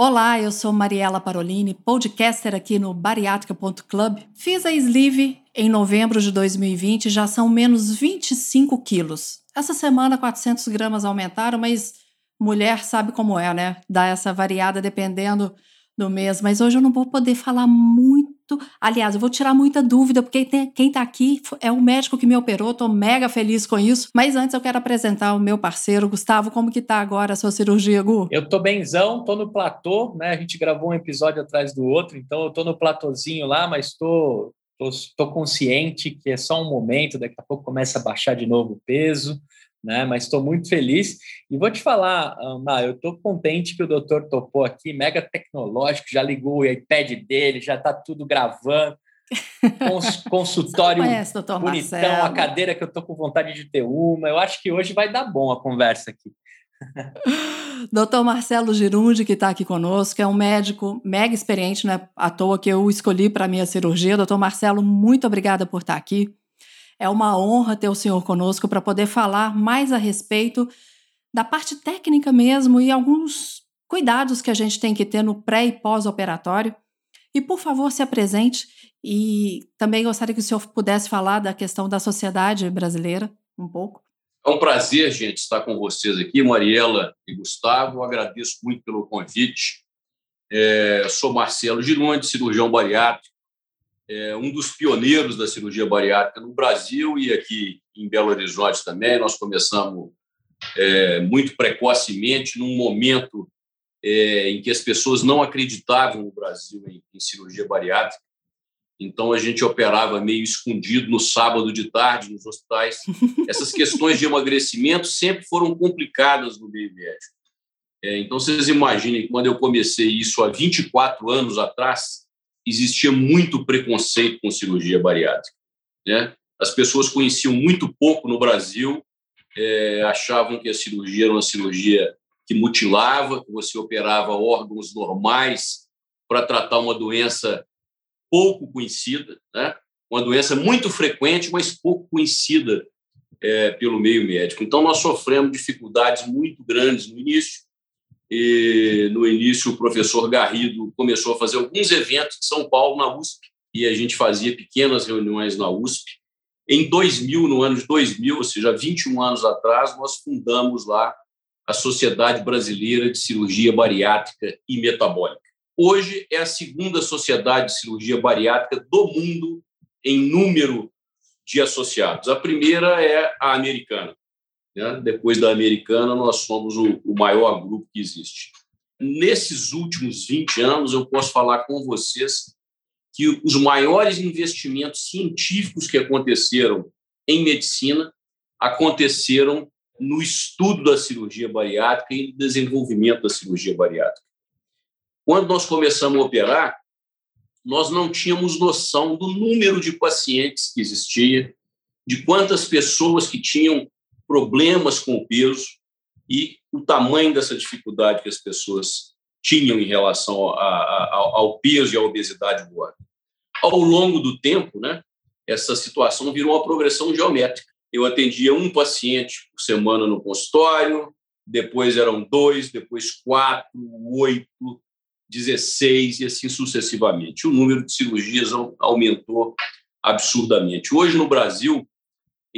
Olá, eu sou Mariela Parolini, podcaster aqui no bariátrica.club. Fiz a sleeve em novembro de 2020, já são menos 25 quilos. Essa semana 400 gramas aumentaram, mas mulher sabe como é, né? Dá essa variada dependendo do mês. Mas hoje eu não vou poder falar muito Aliás, eu vou tirar muita dúvida, porque quem está aqui é o médico que me operou, estou mega feliz com isso. Mas antes eu quero apresentar o meu parceiro, Gustavo. Como que tá agora a sua cirurgia, Gu? Eu tô benzão, tô no platô, né? A gente gravou um episódio atrás do outro, então eu tô no platôzinho lá, mas tô consciente que é só um momento, daqui a pouco começa a baixar de novo o peso né? Mas estou muito feliz. E vou te falar, Ana, eu estou contente que o doutor topou aqui, mega tecnológico, já ligou o iPad dele, já está tudo gravando. Cons consultório conhece, bonitão, Marcelo. a cadeira que eu estou com vontade de ter uma. Eu acho que hoje vai dar bom a conversa aqui. Doutor Marcelo Girundi, que está aqui conosco, é um médico mega experiente, né? À toa que eu escolhi para a minha cirurgia. Doutor Marcelo, muito obrigada por estar tá aqui. É uma honra ter o senhor conosco para poder falar mais a respeito da parte técnica mesmo e alguns cuidados que a gente tem que ter no pré e pós-operatório. E, por favor, se apresente e também gostaria que o senhor pudesse falar da questão da sociedade brasileira um pouco. É um prazer, gente, estar com vocês aqui, Mariela e Gustavo. Eu agradeço muito pelo convite. É, sou Marcelo Gironde, cirurgião bariátrico, é um dos pioneiros da cirurgia bariátrica no Brasil e aqui em Belo Horizonte também. Nós começamos é, muito precocemente, num momento é, em que as pessoas não acreditavam no Brasil em, em, cirurgia bariátrica. Então, a gente operava meio escondido no sábado de tarde nos hospitais. Essas questões de emagrecimento sempre foram complicadas no meio médico. É, então, vocês imaginem, quando eu comecei isso há 24 anos atrás, existia muito preconceito com cirurgia bariátrica. Né? As pessoas conheciam muito pouco no Brasil, é, achavam que a cirurgia era uma cirurgia que mutilava, que você operava órgãos normais para tratar uma doença pouco conhecida, né? uma doença muito frequente, mas pouco conhecida é, pelo meio médico. Então, nós sofremos dificuldades muito grandes no início, e, no início, o professor Garrido começou a fazer alguns eventos em São Paulo, na USP, e a gente fazia pequenas reuniões na USP. Em 2000, no ano de 2000, ou seja, 21 anos atrás, nós fundamos lá a Sociedade Brasileira de Cirurgia Bariátrica e Metabólica. Hoje é a segunda sociedade de cirurgia bariátrica do mundo em número de associados. A primeira é a americana, né? Depois da americana, nós somos o, o maior grupo que existe. Nesses últimos 20 anos, eu posso falar com vocês que os maiores investimentos científicos que aconteceram em medicina aconteceram no estudo da cirurgia bariátrica e no desenvolvimento da cirurgia bariátrica. Quando nós começamos a operar, nós não tínhamos noção do número de pacientes que existia, de quantas pessoas que tinham problemas com o peso e o tamanho dessa dificuldade que as pessoas tinham em relação a, a, ao peso e à obesidade órgão. Ao longo do tempo, né, essa situação virou uma progressão geométrica. Eu atendia um paciente por semana no consultório, depois eram dois, depois quatro, oito, dezesseis e assim sucessivamente. O número de cirurgias aumentou absurdamente. Hoje, no Brasil,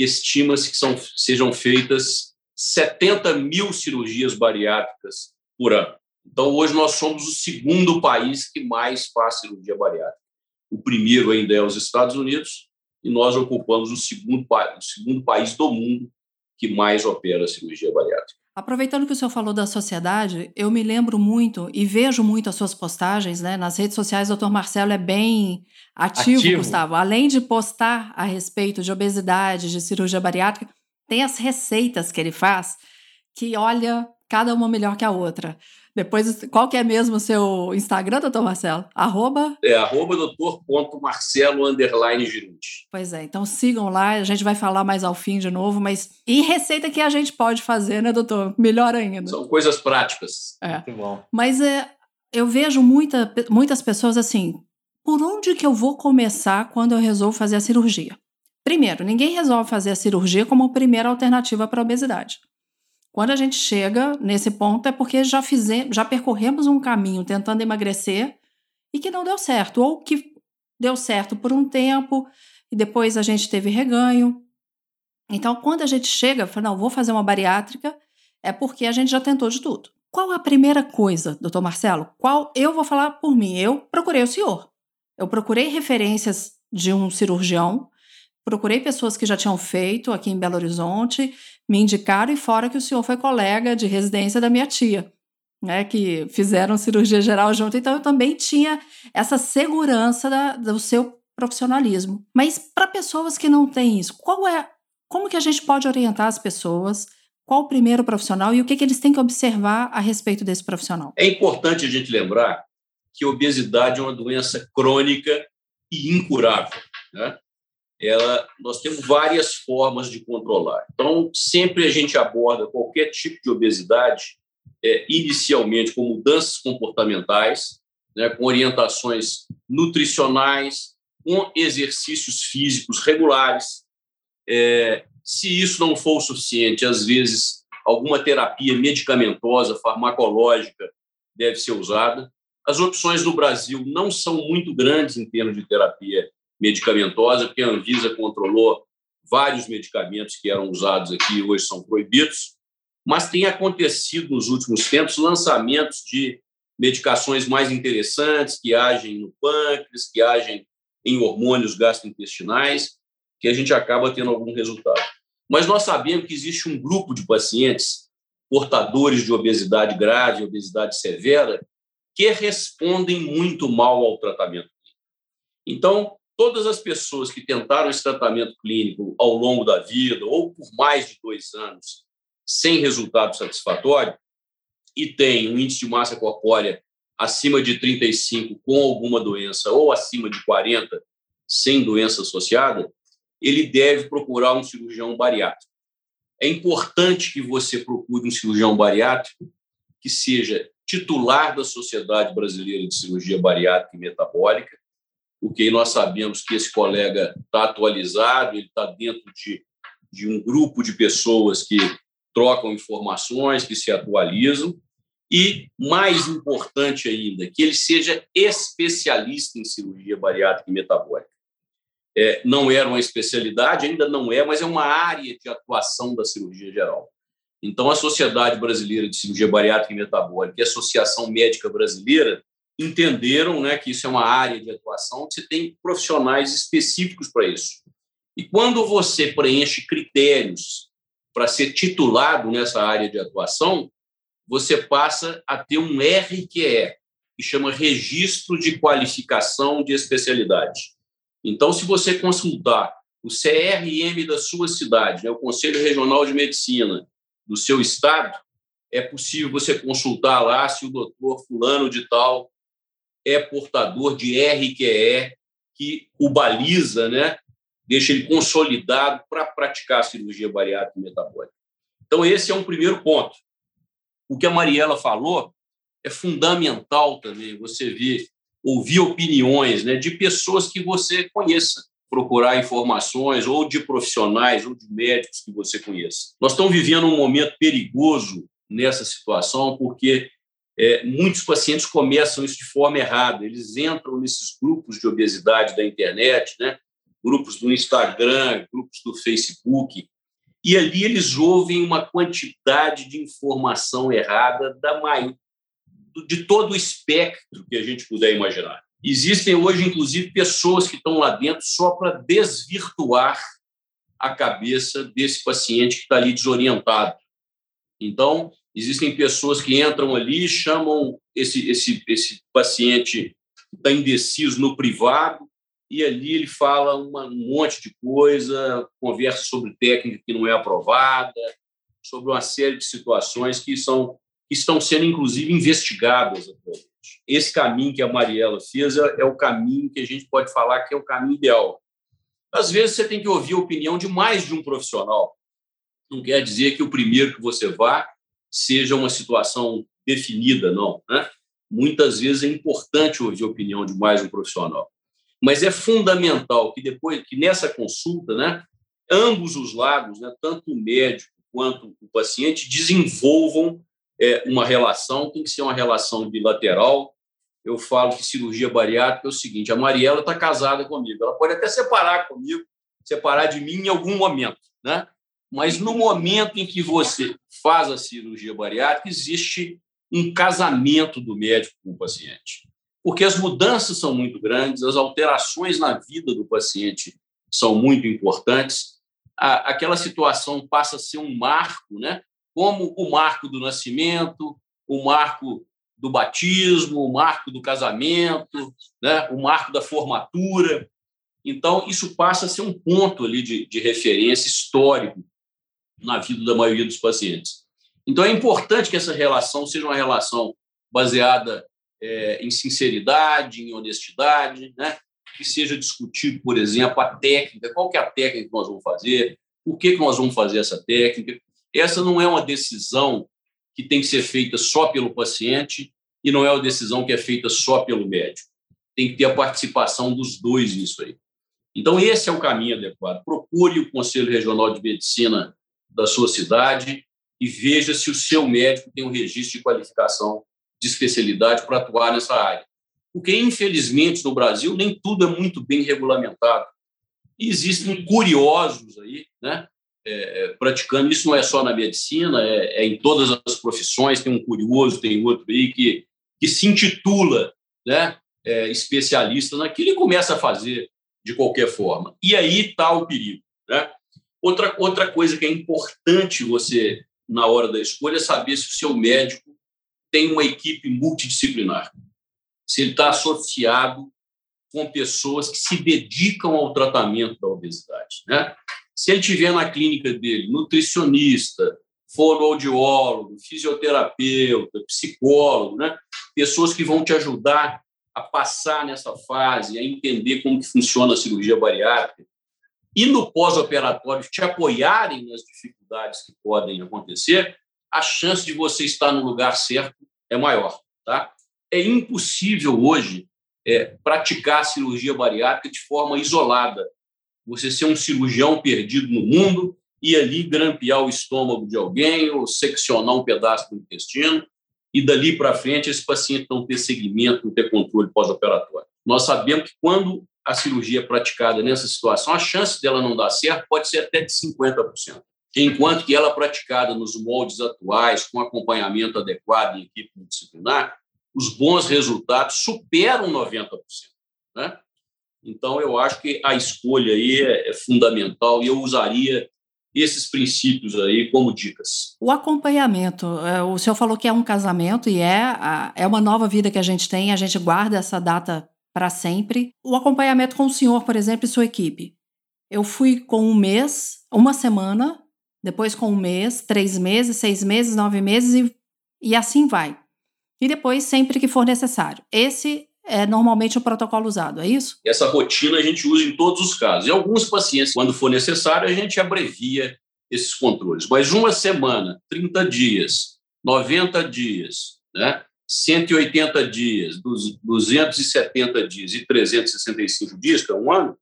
estima-se que são, sejam feitas 70 mil cirurgias bariátricas por ano. Então, hoje nós somos o segundo país que mais faz cirurgia bariátrica. O primeiro ainda é os Estados Unidos, e nós ocupamos o segundo, o segundo país do mundo que mais opera cirurgia bariátrica. Aproveitando que o senhor falou da sociedade, eu me lembro muito e vejo muito as suas postagens, né? Nas redes sociais, o doutor Marcelo é bem ativo, ativo, Gustavo. Além de postar a respeito de obesidade, de cirurgia bariátrica, tem as receitas que ele faz, que olha, cada uma melhor que a outra. Depois, qual que é mesmo o seu Instagram, doutor Marcelo? Arroba? É, arroba doutor.marcelo, underline Giruti. Pois é, então sigam lá, a gente vai falar mais ao fim de novo, mas e receita que a gente pode fazer, né, doutor? Melhor ainda. São coisas práticas. É. Muito bom. Mas é, eu vejo muita, muitas pessoas assim, por onde que eu vou começar quando eu resolvo fazer a cirurgia? Primeiro, ninguém resolve fazer a cirurgia como primeira alternativa para a obesidade. Quando a gente chega nesse ponto é porque já fizemos, já percorremos um caminho tentando emagrecer e que não deu certo, ou que deu certo por um tempo e depois a gente teve reganho. Então, quando a gente chega, fala, não, vou fazer uma bariátrica, é porque a gente já tentou de tudo. Qual a primeira coisa, doutor Marcelo? Qual eu vou falar por mim? Eu procurei o senhor. Eu procurei referências de um cirurgião procurei pessoas que já tinham feito aqui em Belo Horizonte, me indicaram e fora que o senhor foi colega de residência da minha tia, né, que fizeram cirurgia geral junto, então eu também tinha essa segurança da, do seu profissionalismo. Mas para pessoas que não têm isso, qual é, como que a gente pode orientar as pessoas? Qual o primeiro profissional e o que, que eles têm que observar a respeito desse profissional? É importante a gente lembrar que obesidade é uma doença crônica e incurável. Né? Ela, nós temos várias formas de controlar. Então, sempre a gente aborda qualquer tipo de obesidade, é, inicialmente com mudanças comportamentais, né, com orientações nutricionais, com exercícios físicos regulares. É, se isso não for o suficiente, às vezes alguma terapia medicamentosa, farmacológica deve ser usada. As opções no Brasil não são muito grandes em termos de terapia medicamentosa, porque a Anvisa controlou vários medicamentos que eram usados aqui e hoje são proibidos, mas tem acontecido nos últimos tempos lançamentos de medicações mais interessantes que agem no pâncreas, que agem em hormônios gastrointestinais, que a gente acaba tendo algum resultado. Mas nós sabemos que existe um grupo de pacientes portadores de obesidade grave, obesidade severa, que respondem muito mal ao tratamento. Então, todas as pessoas que tentaram esse tratamento clínico ao longo da vida ou por mais de dois anos sem resultado satisfatório e têm um índice de massa corpórea acima de 35 com alguma doença ou acima de 40 sem doença associada, ele deve procurar um cirurgião bariátrico. É importante que você procure um cirurgião bariátrico que seja titular da Sociedade Brasileira de Cirurgia Bariátrica e Metabólica, porque nós sabemos que esse colega está atualizado, ele está dentro de, de um grupo de pessoas que trocam informações, que se atualizam, e, mais importante ainda, que ele seja especialista em cirurgia bariátrica e metabólica. É, não era uma especialidade, ainda não é, mas é uma área de atuação da cirurgia geral. Então, a Sociedade Brasileira de Cirurgia Bariátrica e Metabólica e a Associação Médica Brasileira entenderam né, que isso é uma área de atuação, você tem profissionais específicos para isso. E quando você preenche critérios para ser titulado nessa área de atuação, você passa a ter um RQE, que chama Registro de Qualificação de Especialidade. Então, se você consultar o CRM da sua cidade, né, o Conselho Regional de Medicina do seu estado, é possível você consultar lá se o doutor fulano de tal é portador de RQE, que o baliza, né? deixa ele consolidado para praticar a cirurgia bariátrica metabólica. Então, esse é um primeiro ponto. O que a Mariela falou é fundamental também você ver, ouvir opiniões né, de pessoas que você conheça, procurar informações ou de profissionais ou de médicos que você conheça. Nós estamos vivendo um momento perigoso nessa situação, porque é, muitos pacientes começam isso de forma errada. Eles entram nesses grupos de obesidade da internet, né? grupos do Instagram, grupos do Facebook, e ali eles ouvem uma quantidade de informação errada da maior, de todo o espectro que a gente puder imaginar. Existem hoje, inclusive, pessoas que estão lá dentro só para desvirtuar a cabeça desse paciente que está ali desorientado. Então, Existem pessoas que entram ali, chamam esse, esse, esse paciente que está indeciso no privado, e ali ele fala uma, um monte de coisa, conversa sobre técnica que não é aprovada, sobre uma série de situações que são que estão sendo, inclusive, investigadas atualmente. Esse caminho que a Mariela fez é, é o caminho que a gente pode falar que é o caminho ideal. Às vezes, você tem que ouvir a opinião de mais de um profissional. Não quer dizer que o primeiro que você vá seja uma situação definida, não. Né? Muitas vezes é importante ouvir a opinião de mais um profissional. Mas é fundamental que depois que nessa consulta, né, ambos os lados, né, tanto o médico quanto o paciente, desenvolvam é, uma relação, tem que ser uma relação bilateral. Eu falo que cirurgia bariátrica é o seguinte: a Mariela está casada comigo, ela pode até separar comigo, separar de mim em algum momento, né? Mas no momento em que você faz a cirurgia bariátrica, existe um casamento do médico com o paciente. Porque as mudanças são muito grandes, as alterações na vida do paciente são muito importantes. aquela situação passa a ser um marco, né? como o marco do nascimento, o marco do batismo, o marco do casamento, né? o marco da formatura. Então, isso passa a ser um ponto ali de, de referência histórico na vida da maioria dos pacientes. Então, é importante que essa relação seja uma relação baseada é, em sinceridade, em honestidade, né? que seja discutido, por exemplo, a técnica, qual que é a técnica que nós vamos fazer, por que, que nós vamos fazer essa técnica. Essa não é uma decisão que tem que ser feita só pelo paciente e não é uma decisão que é feita só pelo médico. Tem que ter a participação dos dois nisso aí. Então, esse é o caminho adequado. Procure o Conselho Regional de Medicina da sua cidade e veja se o seu médico tem um registro de qualificação de especialidade para atuar nessa área. Porque, infelizmente, no Brasil, nem tudo é muito bem regulamentado. E existem curiosos aí, né, é, é, praticando. Isso não é só na medicina, é, é, em todas as profissões. Tem um curioso, tem outro aí que, que se intitula né, é, especialista naquilo e começa a fazer de qualquer forma. E aí está o perigo. Né? Outra, outra coisa que é importante você, na hora da escolha, é saber se o seu médico tem uma equipe multidisciplinar. Se ele está associado com pessoas que se dedicam ao tratamento da obesidade. Né? Se ele tiver na clínica dele nutricionista, fonoaudiólogo, fisioterapeuta, psicólogo, né? pessoas que vão te ajudar a passar nessa fase, a entender como que funciona a cirurgia bariátrica, e no pós-operatório te apoiarem nas dificuldades que podem acontecer, a chance de você estar no lugar certo é maior. Tá? É impossível hoje é, praticar cirurgia bariátrica de forma isolada você ser um cirurgião perdido no mundo e ali grampear o estômago de alguém ou seccionar um pedaço do intestino e dali para frente esse paciente não ter segmento, não ter controle pós-operatório. Nós sabemos que quando a cirurgia praticada nessa situação, a chance dela não dar certo pode ser até de 50%. Enquanto que ela praticada nos moldes atuais, com acompanhamento adequado em equipe multidisciplinar, os bons resultados superam 90%. Né? Então, eu acho que a escolha aí é, é fundamental e eu usaria esses princípios aí como dicas. O acompanhamento, é, o senhor falou que é um casamento e é, é uma nova vida que a gente tem, a gente guarda essa data para sempre. O acompanhamento com o senhor, por exemplo, e sua equipe. Eu fui com um mês, uma semana, depois com um mês, três meses, seis meses, nove meses e, e assim vai. E depois sempre que for necessário. Esse é normalmente o protocolo usado, é isso? Essa rotina a gente usa em todos os casos. E alguns pacientes, quando for necessário, a gente abrevia esses controles. Mas uma semana, 30 dias, 90 dias, né? 180 dias, 270 dias e 365 dias, que é um ano,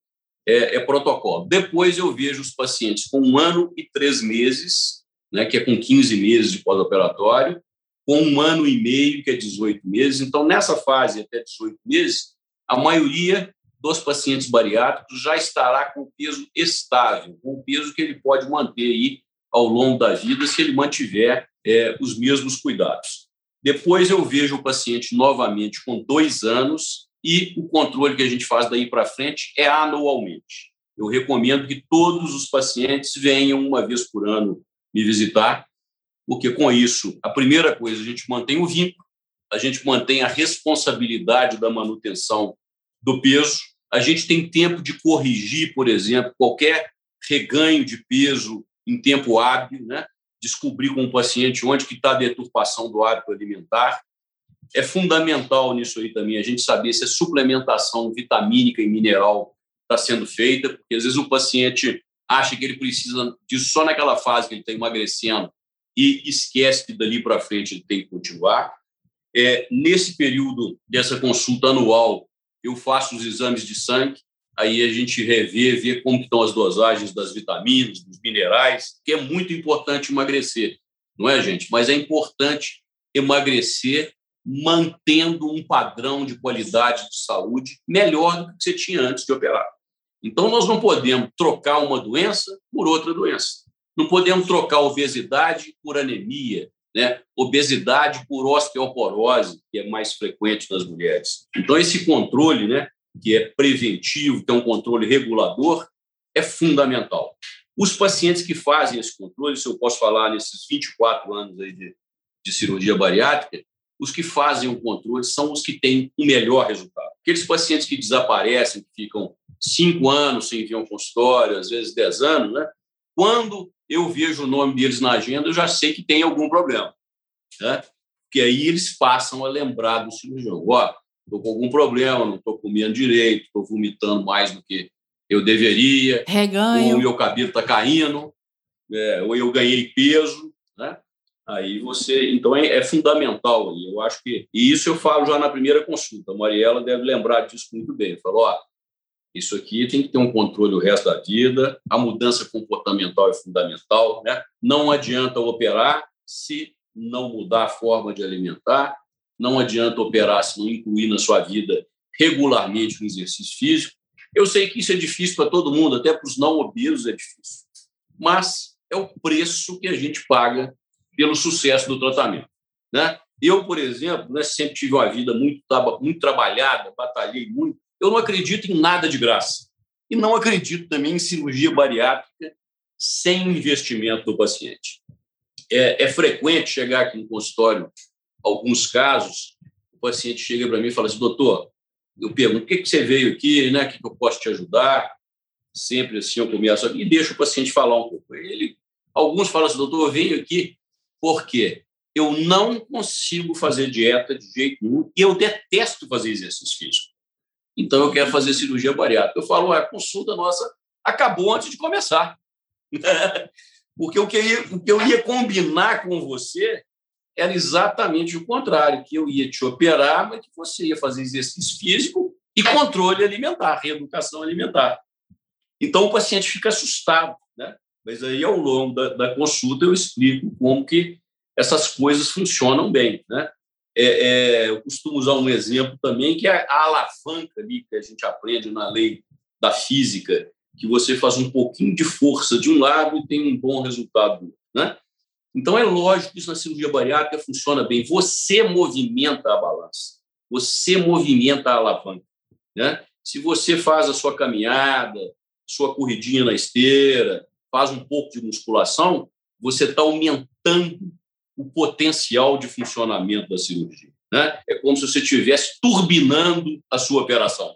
é, é, protocolo. Depois eu vejo os pacientes com um ano e três meses, né, que é com 15 meses de pós-operatório, com um ano e meio, que é 18 meses. Então, nessa fase, até 18 meses, a maioria dos pacientes bariátricos já estará com peso estável, com peso que ele pode manter aí ao longo da vida se ele mantiver é, os mesmos cuidados. Depois eu vejo o paciente novamente com dois anos e o controle que a gente faz daí para frente é anualmente. Eu recomendo que todos os pacientes venham uma vez por ano me visitar porque com isso, a primeira coisa, a gente mantém o vínculo, a gente mantém a responsabilidade da manutenção do peso, a gente tem tempo de corrigir, por exemplo, qualquer reganho de peso em tempo hábil, né? Descobrir com o paciente onde que está a deturpação do hábito alimentar. É fundamental nisso aí também a gente saber se a suplementação vitamínica e mineral está sendo feita, porque às vezes o paciente acha que ele precisa disso só naquela fase que ele está emagrecendo e esquece que dali para frente ele tem que continuar. É, nesse período dessa consulta anual, eu faço os exames de sangue, aí a gente revê, vê como estão as dosagens das vitaminas, dos minerais, que é muito importante emagrecer, não é, gente? Mas é importante emagrecer mantendo um padrão de qualidade de saúde melhor do que você tinha antes de operar. Então, nós não podemos trocar uma doença por outra doença. Não podemos trocar obesidade por anemia, né? obesidade por osteoporose, que é mais frequente nas mulheres. Então, esse controle, né, que é preventivo, é um controle regulador, é fundamental. Os pacientes que fazem esse controle, se eu posso falar nesses 24 anos aí de, de cirurgia bariátrica, os que fazem o controle são os que têm o melhor resultado. Aqueles pacientes que desaparecem, que ficam cinco anos sem vir ao consultório, às vezes dez anos, né? quando eu vejo o nome deles na agenda, eu já sei que tem algum problema. Né? Porque aí eles passam a lembrar do cirurgião. Ó, estou com algum problema, não estou comendo direito, estou vomitando mais do que eu deveria, Reganho. ou o meu cabelo está caindo, é, ou eu ganhei peso, né? Aí você, então é, é fundamental. Eu acho que e isso eu falo já na primeira consulta. A Mariela deve lembrar disso muito bem. Falou, ó, isso aqui tem que ter um controle o resto da vida. A mudança comportamental é fundamental, né? Não adianta operar se não mudar a forma de alimentar. Não adianta operar se não incluir na sua vida regularmente o exercício físico. Eu sei que isso é difícil para todo mundo, até para os não obesos é difícil. Mas é o preço que a gente paga pelo sucesso do tratamento. Né? Eu, por exemplo, né, sempre tive uma vida muito, muito trabalhada, batalhei muito. Eu não acredito em nada de graça. E não acredito também em cirurgia bariátrica sem investimento do paciente. É, é frequente chegar aqui no consultório, alguns casos, o paciente chega para mim e fala assim, doutor, eu pergunto, o que, que você veio aqui, né? o que, que eu posso te ajudar? Sempre assim eu começo e deixo o paciente falar um pouco. Ele, alguns falam assim, doutor, eu venho aqui porque eu não consigo fazer dieta de jeito nenhum e eu detesto fazer exercício físico. Então eu quero fazer cirurgia bariátrica. Eu falo, a consulta nossa acabou antes de começar. porque o que eu ia combinar com você era exatamente o contrário, que eu ia te operar, mas que você ia fazer exercício físico e controle alimentar, reeducação alimentar. Então o paciente fica assustado, né? Mas aí, ao longo da, da consulta, eu explico como que essas coisas funcionam bem. Né? É, é, eu costumo usar um exemplo também, que é a alavanca ali que a gente aprende na lei da física, que você faz um pouquinho de força de um lado e tem um bom resultado. Né? Então, é lógico que isso na cirurgia bariátrica funciona bem. Você movimenta a balança, você movimenta a alavanca. Né? Se você faz a sua caminhada, sua corridinha na esteira, faz um pouco de musculação, você está aumentando o potencial de funcionamento da cirurgia. Né? É como se você estivesse turbinando a sua operação.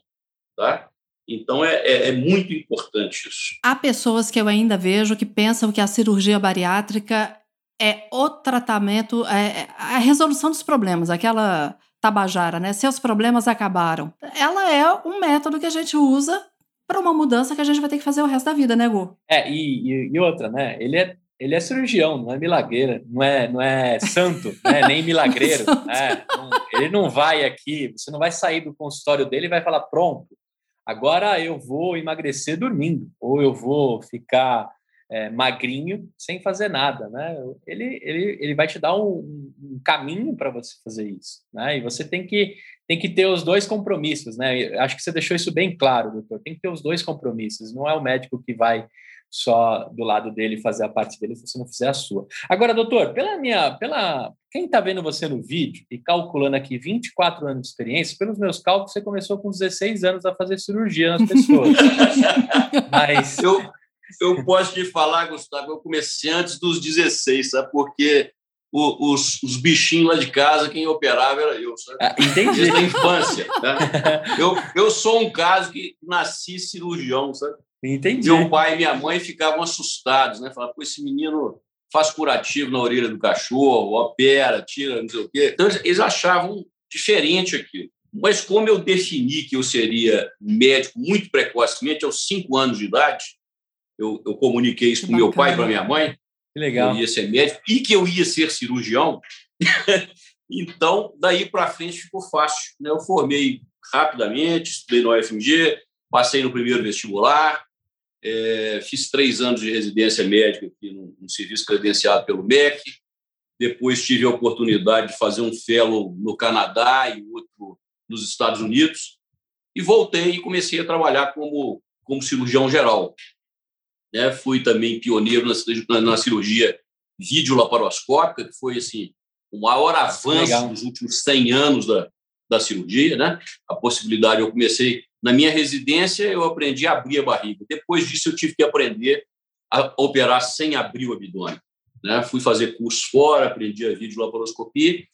Tá? Então, é, é, é, muito importante isso. Há pessoas que eu ainda vejo que pensam que a cirurgia bariátrica é o tratamento, é, é a resolução dos problemas, aquela tabajara, né? Seus problemas acabaram. Ela é um método que a gente usa para uma mudança que a gente vai ter que fazer o resto da vida, né, Gu? É, e, e, outra, né? Ele é, ele é cirurgião, não é milagreira, não é, não é santo, né? nem milagreiro. né? Ele não vai aqui, você não vai sair do consultório dele e vai falar, pronto, agora eu vou emagrecer dormindo, ou eu vou ficar é, magrinho sem fazer nada, né? Ele, ele, ele vai te dar um, um caminho para você fazer isso, né? E você tem que tem que ter os dois compromissos, né? Acho que você deixou isso bem claro, doutor. Tem que ter os dois compromissos. Não é o médico que vai só do lado dele fazer a parte dele se você não fizer a sua. Agora, doutor, pela minha, pela quem está vendo você no vídeo e calculando aqui 24 anos de experiência, pelos meus cálculos, você começou com 16 anos a fazer cirurgia nas pessoas. Mas eu, eu posso te falar, Gustavo, eu comecei antes dos 16, sabe? Porque o, os, os, bichinhos lá de casa, quem operava era eu, sabe? Ah, entendi. Desde a infância. Né? Eu, eu sou um caso que nasci cirurgião, sabe? Entendi. Meu pai e minha mãe ficavam assustados, né? Falavam, pô, esse menino faz curativo na orelha do cachorro, opera, tira, não sei o quê. Então, eles achavam diferente aquilo. Mas como eu defini que eu seria médico muito precocemente, aos cinco anos de idade, eu, eu comuniquei isso com meu pai e para minha mãe, que legal. eu ia ser médico e que eu ia ser cirurgião. então, daí para frente ficou fácil. Né? Eu formei rapidamente, estudei no UFMG, passei no primeiro vestibular, é, fiz três anos de residência médica aqui num, num, serviço credenciado pelo MEC. Depois tive a oportunidade de fazer um fellow no Canadá e outro nos Estados Unidos. E voltei e comecei a trabalhar como, como cirurgião geral. É, fui também pioneiro na, na cirurgia videolaparoscópica, que foi assim, o maior avanço Legal. dos últimos 100 anos da, da cirurgia. Né? A possibilidade, eu comecei na minha residência, eu aprendi a abrir a barriga. Depois disso, eu tive que aprender a operar sem abrir o abdômen. Né? Fui fazer cursos fora, aprendi a videolaparoscopia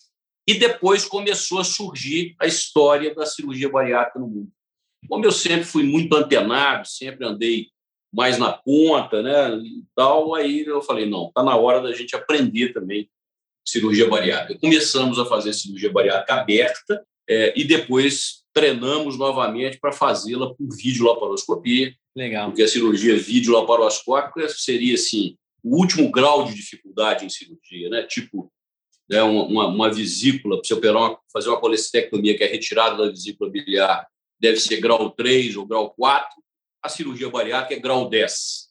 e depois começou a surgir a história da cirurgia bariátrica no mundo. Como eu sempre fui muito antenado, sempre andei mais na ponta, né, e tal, aí eu falei, não, está na hora da gente aprender também cirurgia bariátrica. Começamos a fazer cirurgia bariátrica aberta é, e depois treinamos novamente para fazê-la por videolaparoscopia. Legal. Porque a cirurgia videolaparoscópica seria assim o último grau de dificuldade em cirurgia, né? Tipo, né, uma, uma vesícula, para você operar uma, fazer uma colestectomia que é retirada da vesícula biliar, deve ser grau 3 ou grau 4. A cirurgia bariátrica é grau 10.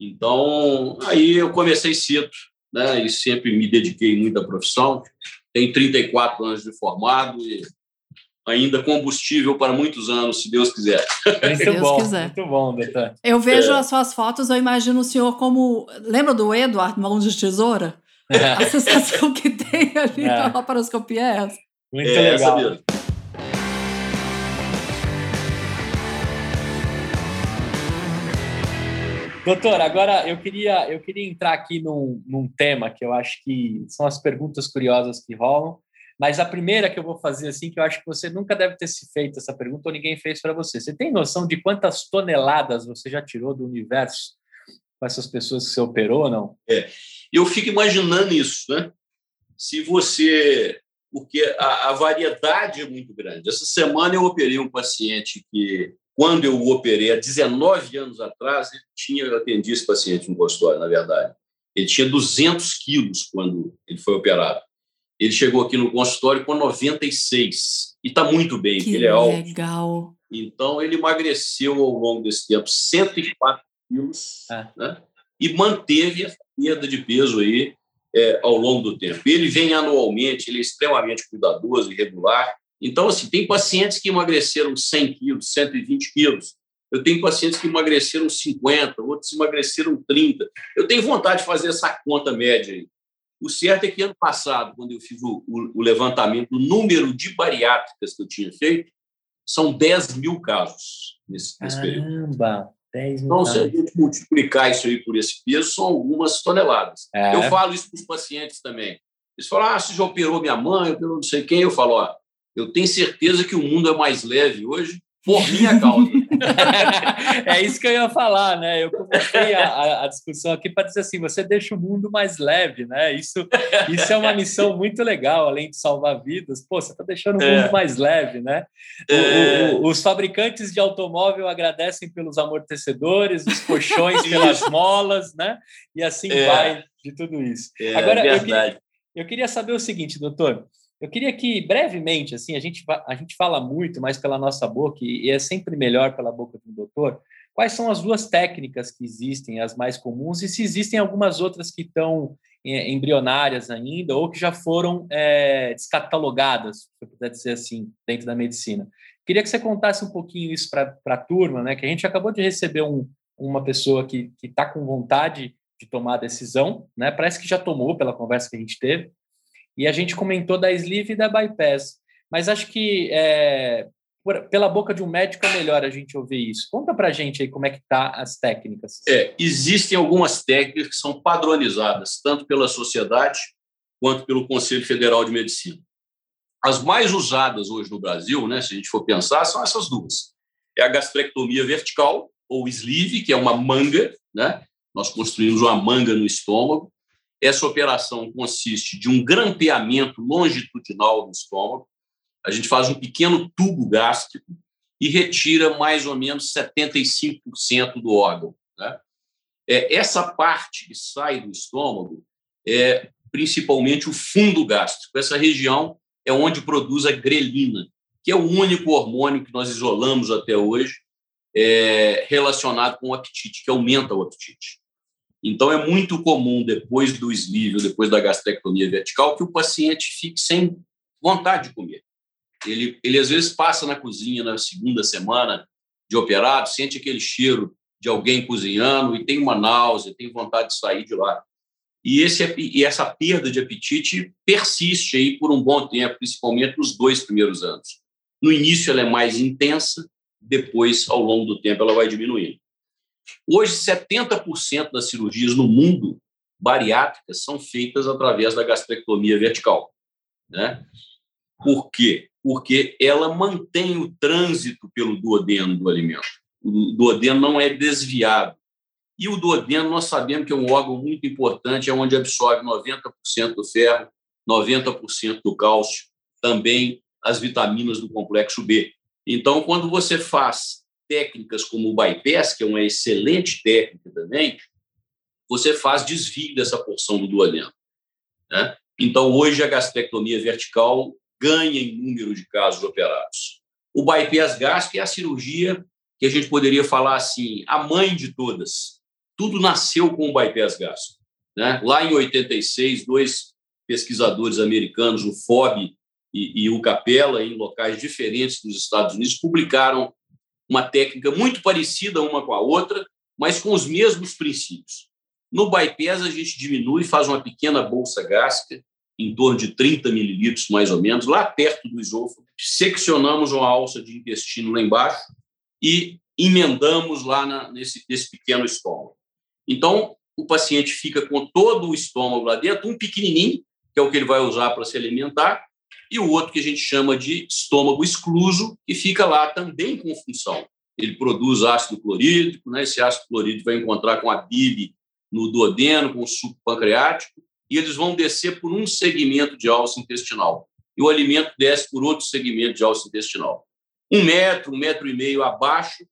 Então, aí eu comecei cedo, né? E sempre me dediquei muito à profissão. Tenho 34 anos de formado e ainda combustível para muitos anos, se Deus quiser. Muito Deus bom, quiser. muito bom, doutor. Eu vejo é. as suas fotos, eu imagino o senhor como... Lembra do Edward, Mãos de Tesoura? É. A sensação que tem ali é. na laparoscopia é essa. Muito é legal. Essa mesmo. Doutor, agora eu queria, eu queria entrar aqui num, num tema que eu acho que são as perguntas curiosas que rolam, mas a primeira que eu vou fazer, assim, que eu acho que você nunca deve ter se feito essa pergunta ou ninguém fez para você. Você tem noção de quantas toneladas você já tirou do universo com essas pessoas que você operou ou não? É, eu fico imaginando isso, né? Se você. Porque a, a variedade é muito grande. Essa semana eu operei um paciente que, quando eu o operei, há 19 anos atrás, ele tinha, eu atendi esse paciente no consultório, na verdade. Ele tinha 200 quilos quando ele foi operado. Ele chegou aqui no consultório com 96 e está muito bem, que ele é alto. legal. Então, ele emagreceu ao longo desse tempo 104 quilos é. né? e manteve a perda de peso aí é, ao longo do tempo. Ele vem anualmente, ele é extremamente cuidadoso e regular. Então, assim, tem pacientes que emagreceram 100 quilos, 120 quilos. Eu tenho pacientes que emagreceram 50, outros emagreceram 30. Eu tenho vontade de fazer essa conta média aí. O certo é que ano passado, quando eu fiz o, o, o levantamento do número de bariátricas que eu tinha feito, são 10 mil casos nesse, nesse período. Caramba! 10 mil então, se a gente multiplicar isso aí por esse peso, são algumas toneladas. É. Eu falo isso para os pacientes também. Eles falam, ah, você já operou minha mãe, operou não sei quem. Eu falo, ó, eu tenho certeza que o mundo é mais leve hoje por minha causa. é isso que eu ia falar, né? Eu comecei a, a discussão aqui para dizer assim: você deixa o mundo mais leve, né? Isso, isso é uma missão muito legal, além de salvar vidas. Pô, você está deixando o mundo é. mais leve, né? É. O, o, os fabricantes de automóvel agradecem pelos amortecedores, os colchões pelas molas, né? E assim é. vai de tudo isso. É, Agora, eu queria, eu queria saber o seguinte, doutor. Eu queria que, brevemente, assim, a gente, a gente fala muito, mas pela nossa boca, e é sempre melhor pela boca do doutor, quais são as duas técnicas que existem, as mais comuns, e se existem algumas outras que estão é, embrionárias ainda, ou que já foram é, descatalogadas, se eu puder dizer assim, dentro da medicina. Queria que você contasse um pouquinho isso para a turma, né? Que a gente acabou de receber um, uma pessoa que está com vontade de tomar a decisão, né? Parece que já tomou pela conversa que a gente teve, e a gente comentou da sleeve e da bypass. Mas acho que é, por, pela boca de um médico é melhor a gente ouvir isso. Conta para a gente aí como é que tá as técnicas. É, existem algumas técnicas que são padronizadas, tanto pela sociedade quanto pelo Conselho Federal de Medicina. As mais usadas hoje no Brasil, né, se a gente for pensar, são essas duas. É a gastrectomia vertical, ou sleeve, que é uma manga, né? Nós construímos uma manga no estômago, Essa operação consiste de um grampeamento longitudinal do estômago. A gente faz um pequeno tubo gástrico e retira mais ou menos 75% do órgão. Né? É, essa parte que sai do estômago é principalmente o fundo gástrico. Essa região é onde produz a grelina, que é o único hormônio que nós isolamos até hoje é, relacionado com o apetite, que aumenta o apetite. Então, é muito comum, depois do sleeve, depois da gastrectomia vertical, que o paciente fique sem vontade de comer. Ele, ele às vezes passa na cozinha na segunda semana de operado, sente aquele cheiro de alguém cozinhando e tem uma náusea, tem vontade de sair de lá. E, esse, e essa perda de apetite persiste aí por um bom tempo, principalmente nos dois primeiros anos. No início ela é mais intensa, depois, ao longo do tempo, ela vai diminuindo. Hoje, 70% das cirurgias no mundo bariátricas são feitas através da gastrectomia vertical. Né? Por quê? Porque ela mantém o trânsito pelo duodeno do alimento. O duodeno não é desviado. E o duodeno, nós sabemos que é um órgão muito importante, é onde absorve 90% do ferro, 90% do cálcio, também as vitaminas do complexo B. Então, quando você faz técnicas como o bypass, que é uma excelente técnica também, você faz desvio dessa porção do duodeno. Né? Então, hoje, a gastrectomia vertical ganha em número de casos operados. O bypass gástrico é a cirurgia que a gente poderia falar assim, a mãe de todas. Tudo nasceu com o bypass gástrico. Né? Lá em 86, dois pesquisadores americanos, o Fob e, e o Capella, em locais diferentes dos Estados Unidos, publicaram uma técnica muito parecida uma com a outra, mas com os mesmos princípios. No bypass, a gente diminui, faz uma pequena bolsa gástrica, em torno de 30 mililitros, mais ou menos, lá perto do esôfago. Seccionamos uma alça de intestino lá embaixo e emendamos lá na, nesse, nesse pequeno estômago. Então, o paciente fica com todo o estômago lá dentro, um pequenininho, que é o que ele vai usar para se alimentar, e o outro que a gente chama de estômago excluso, que fica lá também com função. Ele produz ácido clorídrico, né? esse ácido clorídrico vai encontrar com a bile no duodeno, com o suco pancreático, e eles vão descer por um segmento de alça intestinal. E o alimento desce por outro segmento de alça intestinal. Um metro, um metro e meio abaixo,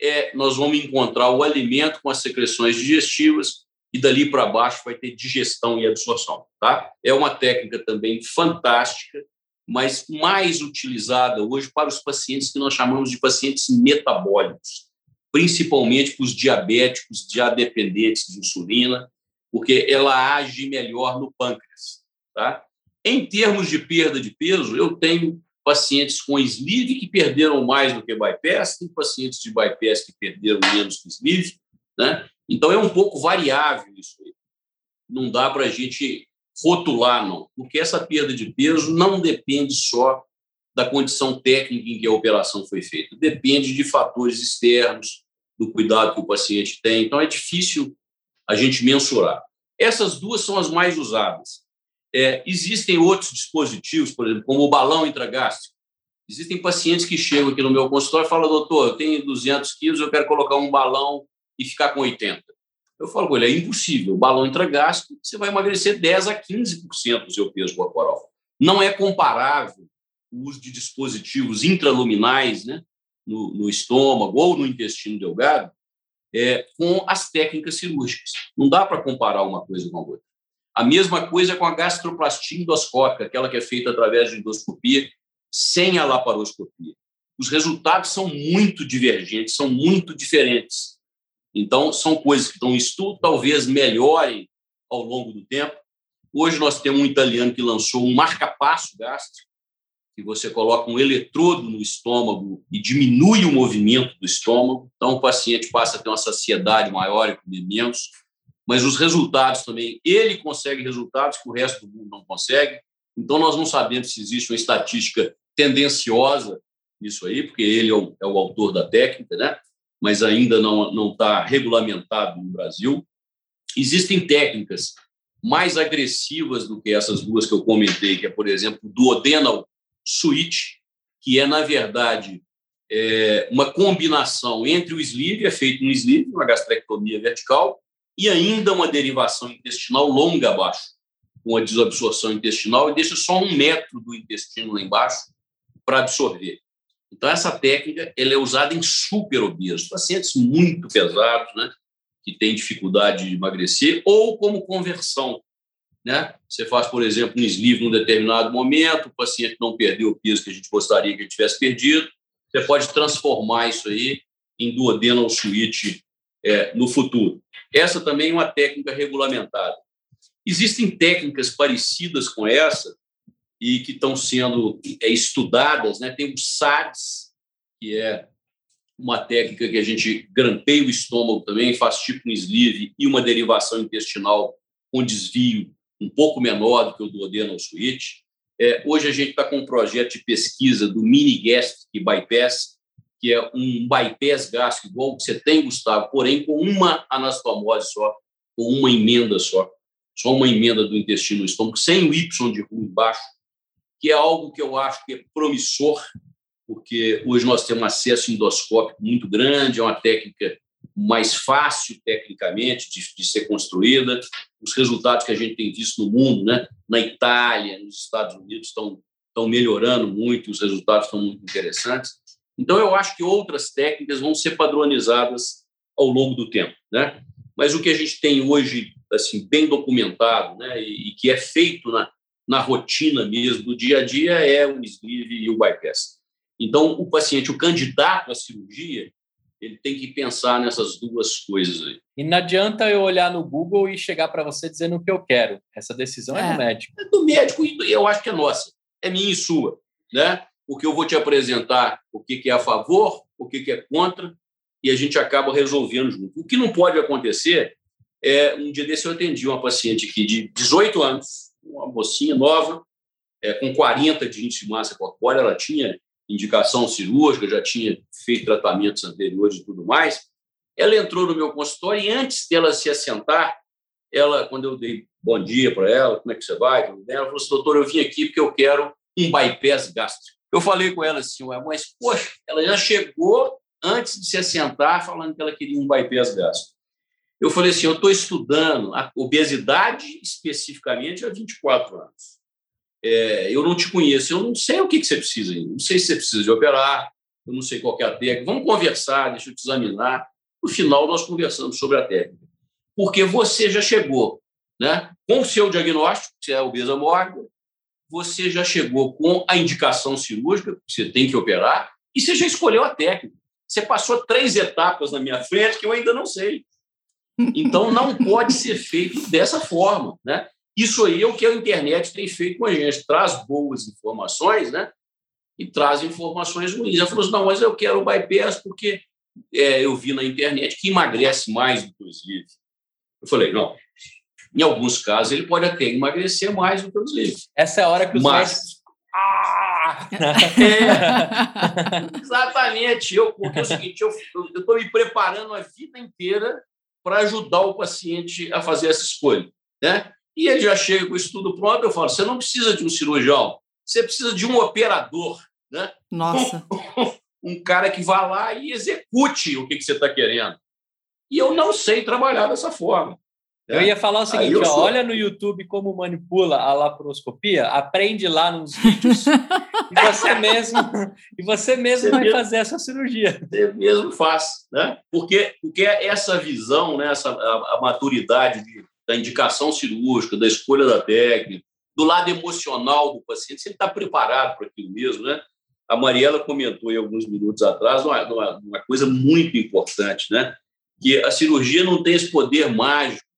é, nós vamos encontrar o alimento com as secreções digestivas e dali para baixo vai ter digestão e absorção. Tá? É uma técnica também fantástica mas mais utilizada hoje para os pacientes que nós chamamos de pacientes metabólicos, principalmente para os diabéticos, já dependentes de insulina, porque ela age melhor no pâncreas. Tá? Em termos de perda de peso, eu tenho pacientes com sleeve que perderam mais do que bypass, tem pacientes de bypass que perderam menos que sleeve, né? Então é um pouco variável isso aí. Não dá para a gente rotular, não, porque essa perda de peso não depende só da condição técnica em que a operação foi feita, depende de fatores externos, do cuidado que o paciente tem. Então, é difícil a gente mensurar. Essas duas são as mais usadas. É, existem outros dispositivos, por exemplo, como o balão intragástrico. Existem pacientes que chegam aqui no meu consultório e falam, doutor, eu tenho 200 quilos, eu quero colocar um balão e ficar com 80. Eu falo com ele, é impossível. O balão intragástrico, você vai emagrecer 10 a 15% do seu peso corporal. Não é comparável o uso de dispositivos intraluminais né, no, no estômago ou no intestino delgado é, com as técnicas cirúrgicas. Não dá para comparar uma coisa com a outra. A mesma coisa com a gastroplastia endoscópica, aquela que é feita através de endoscopia, sem a laparoscopia. Os resultados são muito divergentes, são muito diferentes. Então, são coisas que estão em estudo, talvez melhorem ao longo do tempo. Hoje nós temos um italiano que lançou um marca-passo gástrico, que você coloca um eletrodo no estômago e diminui o movimento do estômago. Então, o paciente passa a ter uma saciedade maior e comer menos. Mas os resultados também, ele consegue resultados que o resto do mundo não consegue. Então, nós não sabemos se existe uma estatística tendenciosa nisso aí, porque ele é o, é o autor da técnica, né? Mas ainda não está regulamentado no Brasil. Existem técnicas mais agressivas do que essas duas que eu comentei, que é, por exemplo, o duodenal switch, que é, na verdade, é uma combinação entre o sleeve, é feito um sleeve, uma gastrectomia vertical, e ainda uma derivação intestinal longa abaixo, com a desabsorção intestinal, e deixa só um metro do intestino lá embaixo para absorver. Então, essa técnica ela é usada em super obesos, pacientes muito pesados, né, que têm dificuldade de emagrecer, ou como conversão. Né? Você faz, por exemplo, um sleeve num determinado momento, o paciente não perdeu o peso que a gente gostaria que ele tivesse perdido, você pode transformar isso aí em duodenal switch é, no futuro. Essa também é uma técnica regulamentada. Existem técnicas parecidas com essa e que estão sendo é, estudadas. Né? Tem o SADS, que é uma técnica que a gente grampeia o estômago também, faz tipo um sleeve e uma derivação intestinal com desvio um pouco menor do que o do duodenal switch. É, hoje a gente está com um projeto de pesquisa do mini gastric bypass, que é um bypass gástrico igual que você tem, Gustavo, porém com uma anastomose só, com uma emenda só, só uma emenda do intestino no estômago, sem o Y de ruim embaixo, que é algo que eu acho que é promissor, porque hoje nós temos acesso endoscópico muito grande, é uma técnica mais fácil tecnicamente de, de, ser construída. Os resultados que a gente tem visto no mundo, né, na Itália, nos Estados Unidos, estão, estão melhorando muito, os resultados estão muito interessantes. Então, eu acho que outras técnicas vão ser padronizadas ao longo do tempo. Né? Mas o que a gente tem hoje, assim, bem documentado, né, e, e que é feito na, na rotina mesmo do dia a dia, é o sleeve e o bypass. Então, o paciente, o candidato à cirurgia, ele tem que pensar nessas duas coisas aí. E não adianta eu olhar no Google e chegar para você dizendo o que eu quero. Essa decisão é, é do médico. É do médico e eu acho que é nossa. É minha e sua, né? porque eu vou te apresentar o que é a favor, o que é contra, e a gente acaba resolvendo junto. O que não pode acontecer é, um dia desse eu atendi uma paciente aqui de 18 anos, uma mocinha nova, é, com 40 de índice de massa corpórea, ela tinha indicação cirúrgica, já tinha feito tratamentos anteriores e tudo mais. Ela entrou no meu consultório e antes dela se assentar, ela, quando eu dei bom dia para ela, como é que você vai? Ela falou assim, doutor, eu vim aqui porque eu quero um bypass gástrico. Eu falei com ela assim, mas, poxa, ela já chegou antes de se assentar falando que ela queria um bypass gástrico. Eu falei assim, eu estou estudando a obesidade especificamente há 24 anos. É, eu não te conheço, eu não sei o que, que você precisa ainda. Não sei se você precisa de operar, eu não sei qual é a técnica. Vamos conversar, deixa eu te examinar. No final, nós conversamos sobre a técnica. Porque você já chegou né, com o seu diagnóstico, que é obesa mórbida, você já chegou com a indicação cirúrgica, que você tem que operar, e você já escolheu a técnica. Você passou três etapas na minha frente que eu ainda não sei. Então, não pode ser feito dessa forma. Né? Isso aí é o que a internet tem feito com a gente. Traz boas informações né? e traz informações ruins. Ela falou assim, não, mas eu quero o bypass porque é, eu vi na internet que emagrece mais do que o sleeve. Eu falei, não, em alguns casos, ele pode até emagrecer mais do que os livros. Essa é a hora que os Mas... médicos... Ah! é, exatamente. Eu, porque é o seguinte, eu estou me preparando a vida inteira para ajudar o paciente a fazer essa escolha. Né? E ele já chega com isso tudo pronto, eu falo, você não precisa de um cirurgião, você precisa de um operador. Né? Nossa! Um, cara que vá lá e execute o que, que você está querendo. E eu não sei trabalhar dessa forma. Eu ia falar o seguinte, ó, sou... olha no YouTube como manipula a laparoscopia, aprende lá nos vídeos e você mesmo e você mesmo você vai mesmo, fazer essa cirurgia. Você mesmo faz, né? Porque porque essa visão, né, essa a, a maturidade de, da indicação cirúrgica, da escolha da técnica, do lado emocional do paciente, se ele está preparado para aquilo mesmo, né? A Mariela comentou aí alguns minutos atrás uma, uma, uma coisa muito importante, né? Que a cirurgia não tem esse poder mágico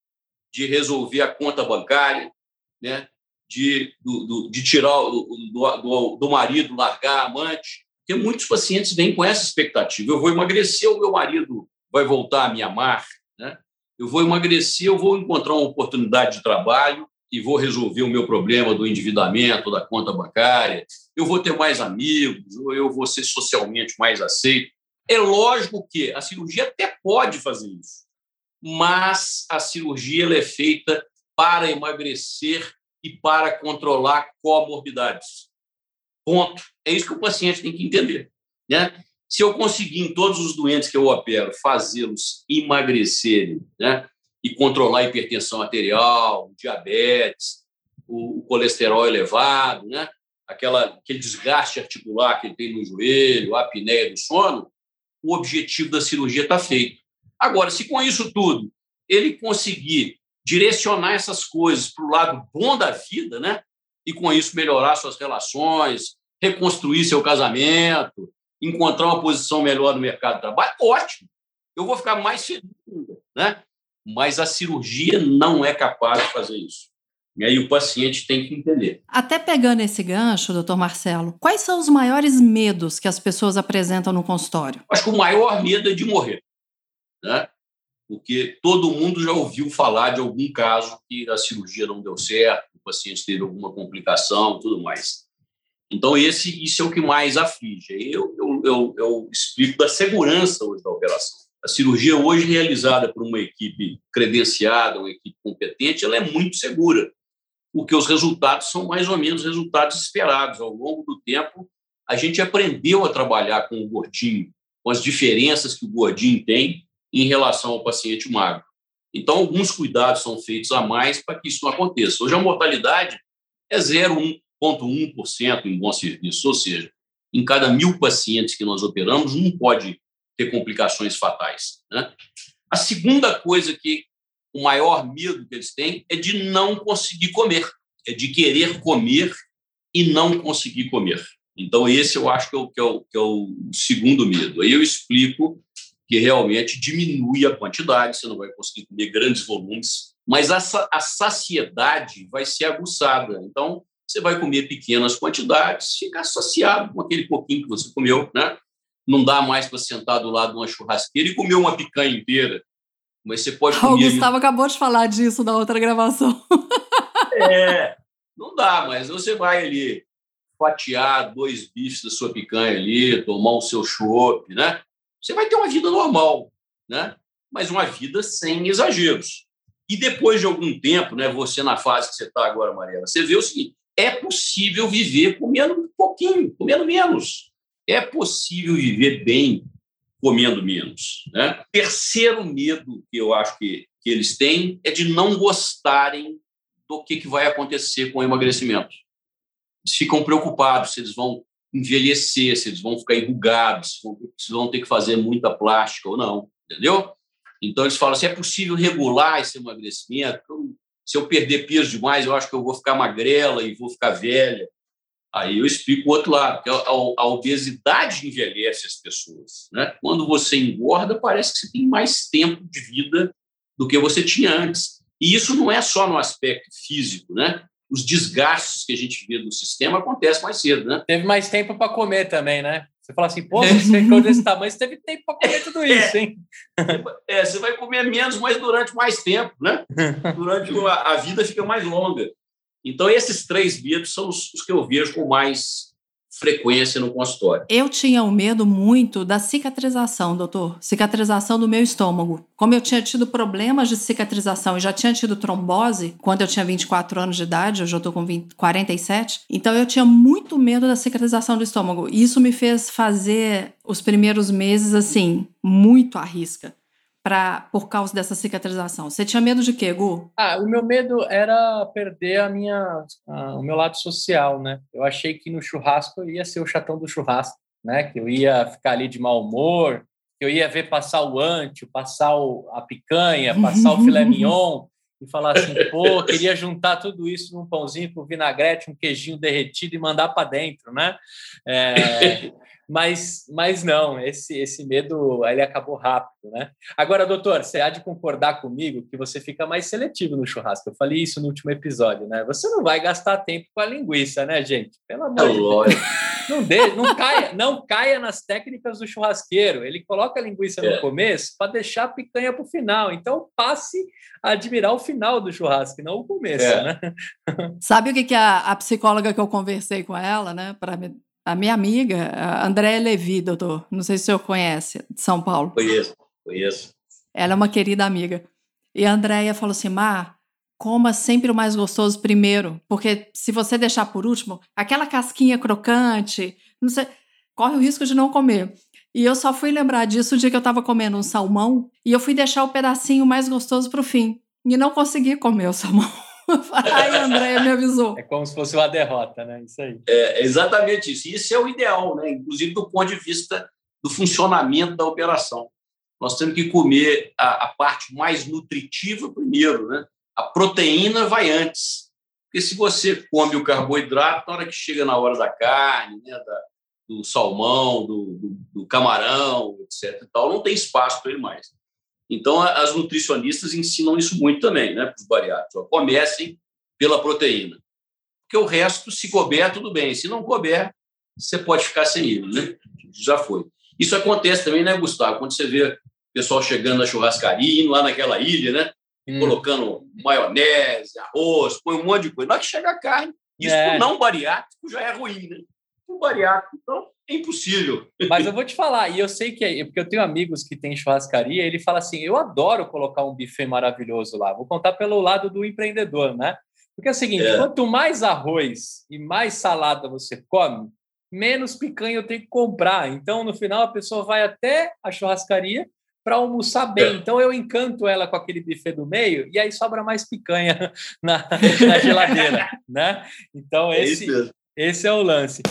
de resolver a conta bancária, né? de, do, do, de tirar do, do, do marido, largar a amante. Porque muitos pacientes vêm com essa expectativa. Eu vou emagrecer, o meu marido vai voltar a me amar. Né? Eu vou emagrecer, eu vou encontrar uma oportunidade de trabalho e vou resolver o meu problema do endividamento, da conta bancária. Eu vou ter mais amigos, ou eu vou ser socialmente mais aceito. É lógico que a cirurgia até pode fazer isso mas a cirurgia é feita para emagrecer e para controlar comorbidades. Ponto. É isso que o paciente tem que entender. Né? Se eu conseguir, em todos os doentes que eu opero, fazê-los emagrecerem né? e controlar a hipertensão arterial, diabetes, o, o colesterol elevado, né? Aquela, aquele desgaste articular que ele tem no joelho, a apneia do sono, o objetivo da cirurgia está feito. Agora, se com isso tudo ele conseguir direcionar essas coisas para o lado bom da vida, né? E com isso melhorar suas relações, reconstruir seu casamento, encontrar uma posição melhor no mercado de trabalho, ótimo. Eu vou ficar mais feliz, né? Mas a cirurgia não é capaz de fazer isso. E aí o paciente tem que entender. Até pegando esse gancho, doutor Marcelo, quais são os maiores medos que as pessoas apresentam no consultório? Acho que o maior medo é de morrer. Né? Porque todo mundo já ouviu falar de algum caso que a cirurgia não deu certo, o paciente teve alguma complicação tudo mais. Então, esse, isso é o que mais aflige. Eu, eu, eu, eu explico da segurança hoje da operação. A cirurgia hoje realizada por uma equipe credenciada, uma equipe competente, ela é muito segura porque os resultados são mais ou menos resultados esperados. Ao longo do tempo, a gente aprendeu a trabalhar com o gordinho, com as diferenças que o gordinho tem em relação ao paciente magro. Então, alguns cuidados são feitos a mais para que isso não aconteça. Hoje, a mortalidade é 0,1% em bom serviço, ou seja, em cada mil pacientes que nós operamos, um pode ter complicações fatais. Né? A segunda coisa que o maior medo que eles têm é de não conseguir comer, é de querer comer e não conseguir comer. Então, esse eu acho que é o, que é o, que é o segundo medo. Aí eu explico que realmente diminui a quantidade, você não vai conseguir comer grandes volumes, mas a, a saciedade vai ser aguçada. Então, você vai comer pequenas quantidades, ficar saciado com aquele pouquinho que você comeu, né? Não dá mais para sentar do lado de uma churrasqueira e comer uma picanha inteira. Mas você pode comer. O Gustavo acabou de falar disso na outra gravação. É, não dá, mas você vai ali fatiar dois bifes da sua picanha ali, tomar o seu chopp, né? Você vai ter uma vida normal, né? Mas uma vida sem exageros. E depois de algum tempo, né, você na fase que você está agora, Mariela, você vê o seguinte: é possível viver comendo um pouquinho, comendo menos. É possível viver bem comendo menos. Né? Terceiro medo que eu acho que, que eles têm é de não gostarem do que, que vai acontecer com o emagrecimento. Eles ficam preocupados se eles vão envelhecer, se eles vão ficar enrugados, se vão ter que fazer muita plástica ou não, entendeu? Então eles falam assim, é possível regular esse emagrecimento. Se eu perder peso demais, eu acho que eu vou ficar magrela e vou ficar velha. Aí eu explico o outro lado, que a, obesidade envelhece as pessoas. Né? Quando você engorda, parece que você tem mais tempo de vida do que você tinha antes. E isso não é só no aspecto físico, né? Os desgastes que a gente vê do sistema acontecem mais cedo, né? Teve mais tempo para comer também, né? Você fala assim, pô, você ficou desse tamanho, você teve tempo para comer tudo isso, hein? É, você vai comer menos, mas durante mais tempo, né? Durante a, a vida fica mais longa. Então, esses três medos são os, os que eu vejo com mais frequência no consultório. Eu tinha um medo muito da cicatrização, doutor. Cicatrização do meu estômago. Como eu tinha tido problemas de cicatrização e já tinha tido trombose quando eu tinha 24 anos de idade, hoje eu estou com 20, 47, então eu tinha muito medo da cicatrização do estômago. E isso me fez fazer os primeiros meses assim, muito à risca pra, por causa dessa cicatrização? Você tinha medo de quê, Gu? Ah, o meu medo era perder a minha, a, o meu lado social, né? Eu achei que no churrasco eu ia ser o chatão do churrasco, né? Que eu ia ficar ali de mau humor, que eu ia ver passar o antio, passar o, a picanha, passar o filé mignon e falar assim, pô, queria juntar tudo isso num pãozinho com vinagrete, um queijinho derretido e mandar para dentro, né? É, mas, mas não, esse, esse medo ele acabou rápido, né? Agora, doutor, você há de concordar comigo que você fica mais seletivo no churrasco. Eu falei isso no último episódio, né? Você não vai gastar tempo com a linguiça, né, gente? Pelo amor de Deus. Não, de, não, caia, não caia nas técnicas do churrasqueiro. Ele coloca a linguiça é. no começo para deixar a picanha para o final. Então, passe a admirar o final do churrasco, não o começo, é. né? Sabe o que, que a, a psicóloga que eu conversei com ela, né, para me a minha amiga, a Andréa Levi, doutor, não sei se o senhor conhece, de São Paulo. Conheço, conheço. Ela é uma querida amiga. E a Andréia falou assim, Mar, coma sempre o mais gostoso primeiro, porque se você deixar por último, aquela casquinha crocante, não sei, corre o risco de não comer. E eu só fui lembrar disso o dia que eu estava comendo um salmão e eu fui deixar o pedacinho mais gostoso para o fim. E não consegui comer o salmão. Aí a Andréia me avisou. É como se fosse uma derrota, né? Isso aí. É exatamente isso. Isso é o ideal, né? Inclusive do ponto de vista do funcionamento da operação. Nós temos que comer a, a parte mais nutritiva primeiro, né? A proteína vai antes. Porque se você come o carboidrato, na hora que chega na hora da carne, né, da, do salmão, do, do, do, camarão, etc. E tal, não tem espaço para ele mais. Então, as nutricionistas ensinam isso muito também né, para os bariátricos. Comecem pela proteína. Porque o resto, se couber, tudo bem. Se não couber, você pode ficar sem ele. Né? Já foi. Isso acontece também, né, Gustavo? Quando você vê o pessoal chegando na churrascaria, indo lá naquela ilha, né? Hum. Colocando maionese, arroz, põe um monte de coisa. Na hora que chega a carne, isso é. não bariátrico já é ruim, né? O bariátrico, então, é impossível. Mas eu vou te falar, e eu sei que é, porque eu tenho amigos que têm churrascaria, ele fala assim: eu adoro colocar um buffet maravilhoso lá. Vou contar pelo lado do empreendedor, né? Porque é o seguinte: é. quanto mais arroz e mais salada você come, menos picanha eu tenho que comprar. Então, no final, a pessoa vai até a churrascaria para almoçar bem. É. Então, eu encanto ela com aquele buffet do meio e aí sobra mais picanha na, na geladeira, né? Então, é esse, esse é o lance.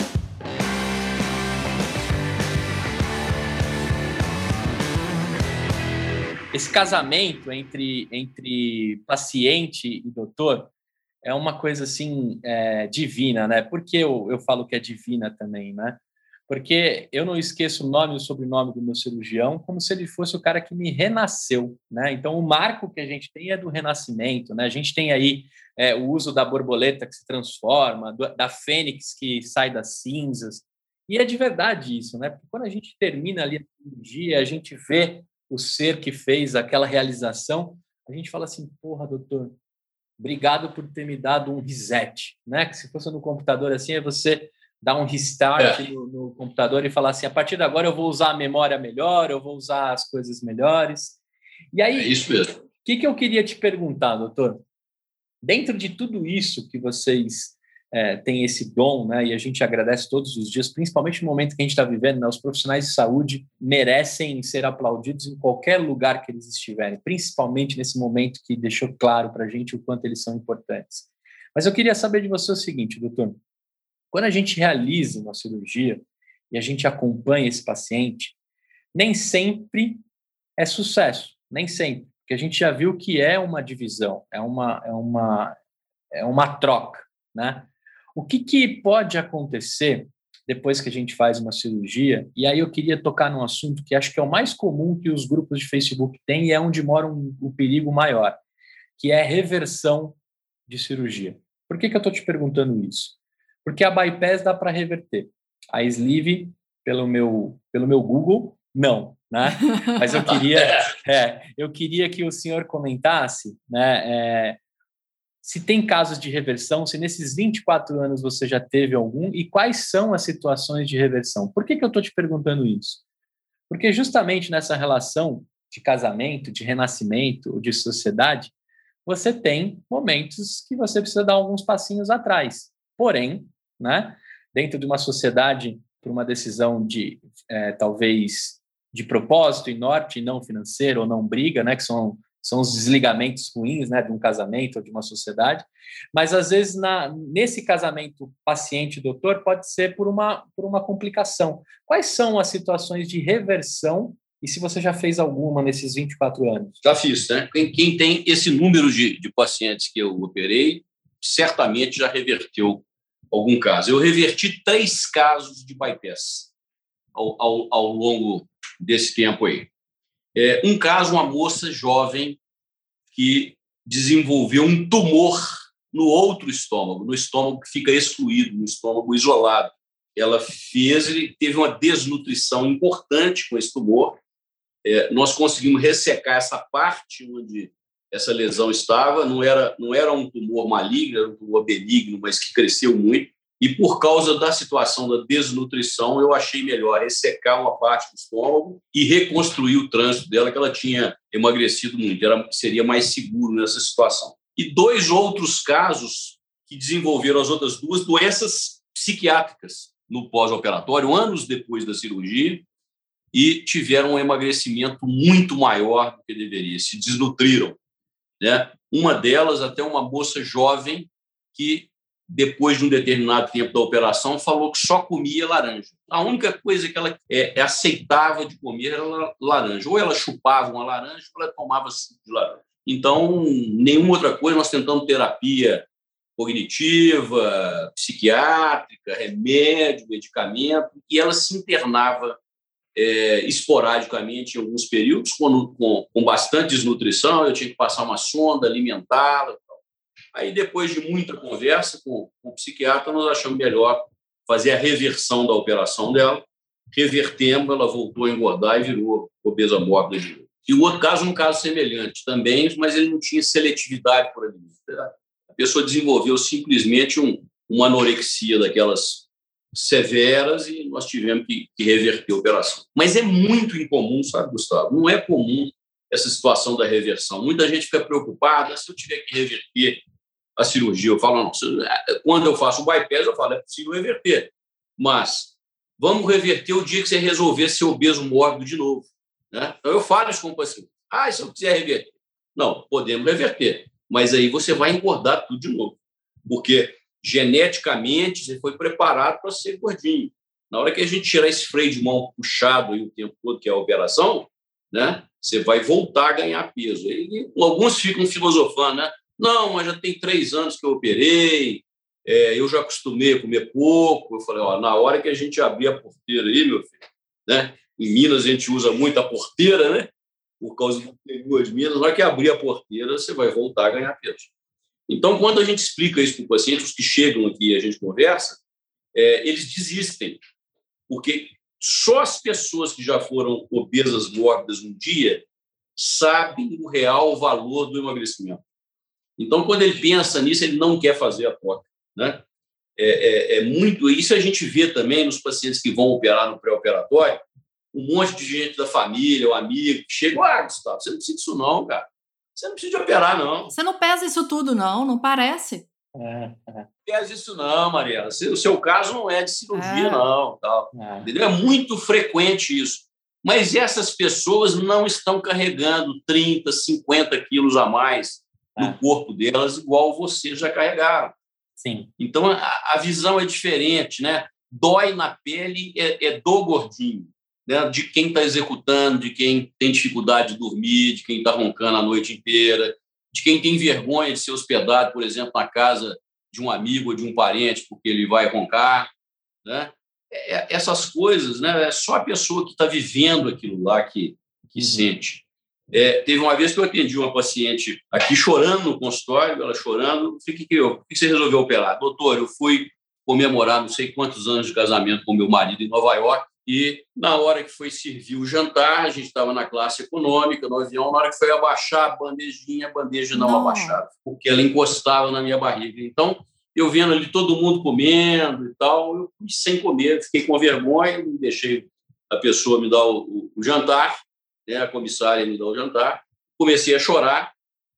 Esse casamento entre, entre paciente e doutor é uma coisa assim é, divina, né? Por que eu, eu falo que é divina também, né? Porque eu não esqueço o nome e o sobrenome do meu cirurgião como se ele fosse o cara que me renasceu, né? Então, o marco que a gente tem é do renascimento, né? A gente tem aí é, o uso da borboleta que se transforma, do, da fênix que sai das cinzas, e é de verdade isso, né? Porque quando a gente termina ali a cirurgia, a gente vê o ser que fez aquela realização, a gente fala assim, porra, doutor, obrigado por ter me dado um reset, né? Que se fosse no computador assim, é você dar um restart é. no, no, computador e falar assim, a partir de agora eu vou usar a memória melhor, eu vou usar as coisas melhores. E aí, é isso mesmo. O que, que eu queria te perguntar, doutor? Dentro de tudo isso que vocês é, tem esse dom, né? E a gente agradece todos os dias, principalmente no momento que a gente está vivendo, né? Os profissionais de saúde merecem ser aplaudidos em qualquer lugar que eles estiverem, principalmente nesse momento que deixou claro para a gente o quanto eles são importantes. Mas eu queria saber de você o seguinte, doutor: quando a gente realiza uma cirurgia e a gente acompanha esse paciente, nem sempre é sucesso, nem sempre, porque a gente já viu que é uma divisão, é uma é uma é uma troca, né? O que, que pode acontecer depois que a gente faz uma cirurgia? E aí eu queria tocar num assunto que acho que é o mais comum que os grupos de Facebook têm e é onde mora um, o perigo maior, que é reversão de cirurgia. Por que, que eu estou te perguntando isso? Porque a bypass dá para reverter. A sleeve, pelo meu, pelo meu Google, não, né? Mas eu queria, é, eu queria que o senhor comentasse, né? É, se tem casos de reversão, se nesses 24 anos você já teve algum e quais são as situações de reversão. Por que, que eu estou te perguntando isso? Porque justamente nessa relação de casamento, de renascimento, de sociedade, você tem momentos que você precisa dar alguns passinhos atrás. Porém, né, dentro de uma sociedade, por uma decisão de é, talvez de propósito e norte, não financeiro ou não briga, né, que são são os desligamentos ruins né, de um casamento ou de uma sociedade, mas às vezes na, nesse casamento paciente-doutor pode ser por uma, por uma complicação. Quais são as situações de reversão e se você já fez alguma nesses 24 anos? Já fiz, né? Quem, quem tem esse número de, de pacientes que eu operei, certamente já reverteu algum caso. Eu reverti três casos de bypass ao, ao, ao longo desse tempo aí. É, um caso, uma moça jovem que desenvolveu um tumor no outro estômago, no estômago que fica excluído, no estômago isolado. Ela fez, teve uma desnutrição importante com esse tumor. É, nós conseguimos ressecar essa parte onde essa lesão estava. Não era, não era um tumor maligno, era um tumor benigno, mas que cresceu muito. E por causa da situação da desnutrição, eu achei melhor ressecar uma parte do estômago e reconstruir o trânsito dela, que ela tinha emagrecido muito. Era, seria mais seguro nessa situação. E dois outros casos que desenvolveram as outras duas doenças psiquiátricas no pós-operatório, anos depois da cirurgia, e tiveram um emagrecimento muito maior do que deveria, se desnutriram. Né? Uma delas, até uma moça jovem, que depois de um determinado tempo da operação, falou que só comia laranja. A única coisa que ela é, é aceitava de comer era laranja. Ou ela chupava uma laranja, ou ela tomava suco de laranja. Então, nenhuma outra coisa, nós tentamos terapia cognitiva, psiquiátrica, remédio, medicamento, e ela se internava é, esporadicamente em alguns períodos, com, com, com, bastante desnutrição, eu tinha que passar uma sonda, alimentá-la. Aí, depois de muita conversa com, o psiquiatra, nós achamos melhor fazer a reversão da operação dela. Revertemos, ela voltou a engordar e virou obesa mórbida de novo. E o outro caso, um caso semelhante também, mas ele não tinha seletividade por alimento. A pessoa desenvolveu simplesmente um, uma anorexia daquelas severas e nós tivemos que, que reverter a operação. Mas é muito incomum, sabe, Gustavo? Não é comum essa situação da reversão. Muita gente fica preocupada se eu tiver que reverter a cirurgia. Eu falo, não, quando eu faço o bypass, eu falo, é possível reverter. Mas vamos reverter o dia que você resolver ser obeso mórbido de novo. Né? Então eu falo isso com o paciente. Ah, se eu quiser reverter. Não, podemos reverter. Mas aí você vai engordar tudo de novo. Porque geneticamente você foi preparado para ser gordinho. Na hora que a gente tirar esse freio de mão puxado aí o tempo todo, que é a operação, né, você vai voltar a ganhar peso. E alguns ficam filosofando, né? Não, mas já tem três anos que eu operei, é, eu já acostumei a comer pouco. Eu falei, ó, na hora que a gente abrir a porteira aí, meu filho, né? Em Minas a gente usa muito a porteira, né? Por causa do duas Minas, na hora que abrir a porteira, você vai voltar a ganhar peso. Então, quando a gente explica isso para o paciente, os que chegam aqui e a gente conversa, é, eles desistem, porque só as pessoas que já foram obesas mórbidas um dia sabem o real valor do emagrecimento. Então, quando ele pensa nisso, ele não quer fazer a troca. Né? É, é, é, muito isso a gente vê também nos pacientes que vão operar no pré-operatório, um monte de gente da família, o amigo, que chega, ah, Gustavo, você não precisa disso não, cara. Você não precisa de operar, não. Você não pesa isso tudo, não, não parece. É, é. Pesa isso não, Mariela. O seu caso não é de cirurgia, é. não. Tal. É. é muito frequente isso. Mas essas pessoas não estão carregando 30, 50 quilos a mais no é. corpo delas, igual você já carregaram. Sim. Então, a, a visão é diferente, né? Dói na pele é, é do gordinho né, de quem está executando, de quem tem dificuldade de dormir, de quem está roncando a noite inteira, de quem tem vergonha de ser hospedado, por exemplo, na casa de um amigo ou de um parente, porque ele vai roncar. Né? É, é essas coisas, né, é só a pessoa que está vivendo aquilo lá que, que uhum. sente. É, teve uma vez que eu atendi uma paciente aqui chorando no consultório, ela chorando. O que, que, eu, o que você resolveu operar? Doutor, eu fui comemorar não sei quantos anos de casamento com meu marido em Nova York e na hora que foi servir o jantar, a gente estava na classe econômica, no avião, na hora que foi abaixar a bandejinha, a bandeja não, não. abaixava, porque ela encostava na minha barriga. Então, eu vendo ali todo mundo comendo e tal, eu fui sem comer, fiquei com vergonha, deixei a pessoa me dar o, o jantar, né, a comissária me dar o jantar, comecei a chorar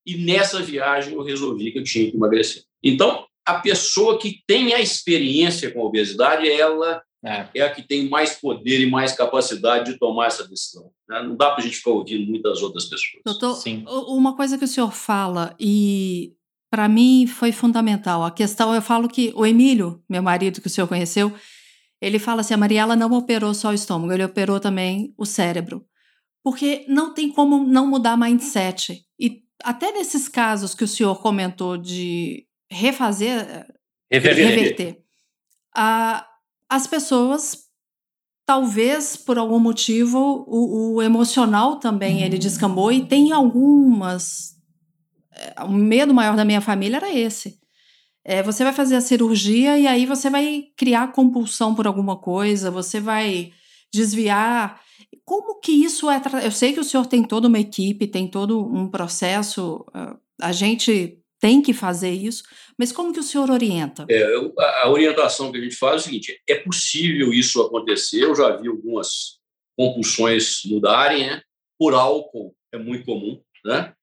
e nessa viagem eu resolvi que eu tinha que emagrecer. Então, a pessoa que tem a experiência com a obesidade, ela é. é a que tem mais poder e mais capacidade de tomar essa decisão. Né? Não dá para a gente ficar ouvindo muitas outras pessoas. Doutor, Sim. uma coisa que o senhor fala, e para mim foi fundamental, a questão, eu falo que o Emílio, meu marido que o senhor conheceu, ele fala assim, a Mariela não operou só o estômago, ele operou também o cérebro. Porque não tem como não mudar mindset. E até nesses casos que o senhor comentou de refazer, reverter, reverter a, as pessoas talvez por algum motivo o, o emocional também ele descambou e tem algumas é, o medo maior da minha família era esse. É, você vai fazer a cirurgia e aí você vai criar compulsão por alguma coisa você vai desviar como que isso é eu sei que o senhor tem toda uma equipe tem todo um processo a gente tem que fazer isso, mas como que o senhor orienta? É, a orientação que a gente faz é o seguinte: é possível isso acontecer. Eu já vi algumas compulsões mudarem, né? Por álcool é muito comum, né?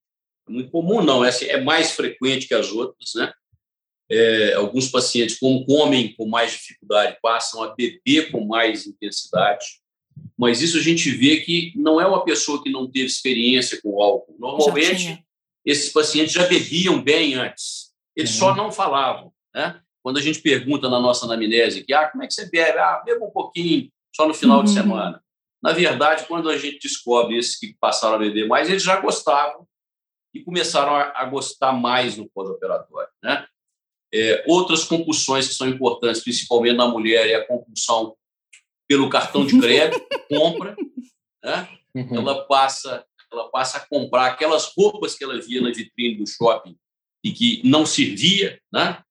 É muito comum, não, é, assim, é mais frequente que as outras, né? É, alguns pacientes, como comem com mais dificuldade, passam a beber com mais intensidade. Mas isso a gente vê que não é uma pessoa que não teve experiência com álcool. Normalmente, esses pacientes já bebiam bem antes. Eles uhum. só não falavam. Né? Quando a gente pergunta na nossa anamnese que, ah, como é que você bebe? Ah, beba um pouquinho, só no final uhum. de semana. Na verdade, quando a gente descobre esses que passaram a beber mais, eles já gostavam e começaram a, a gostar mais no pós-operatório. Né? É, outras compulsões que são importantes, principalmente na mulher, é a compulsão pelo cartão de crédito, compra. Né? Uhum. Ela, passa, ela passa a comprar aquelas roupas que ela via na vitrine do shopping e que não servia, né?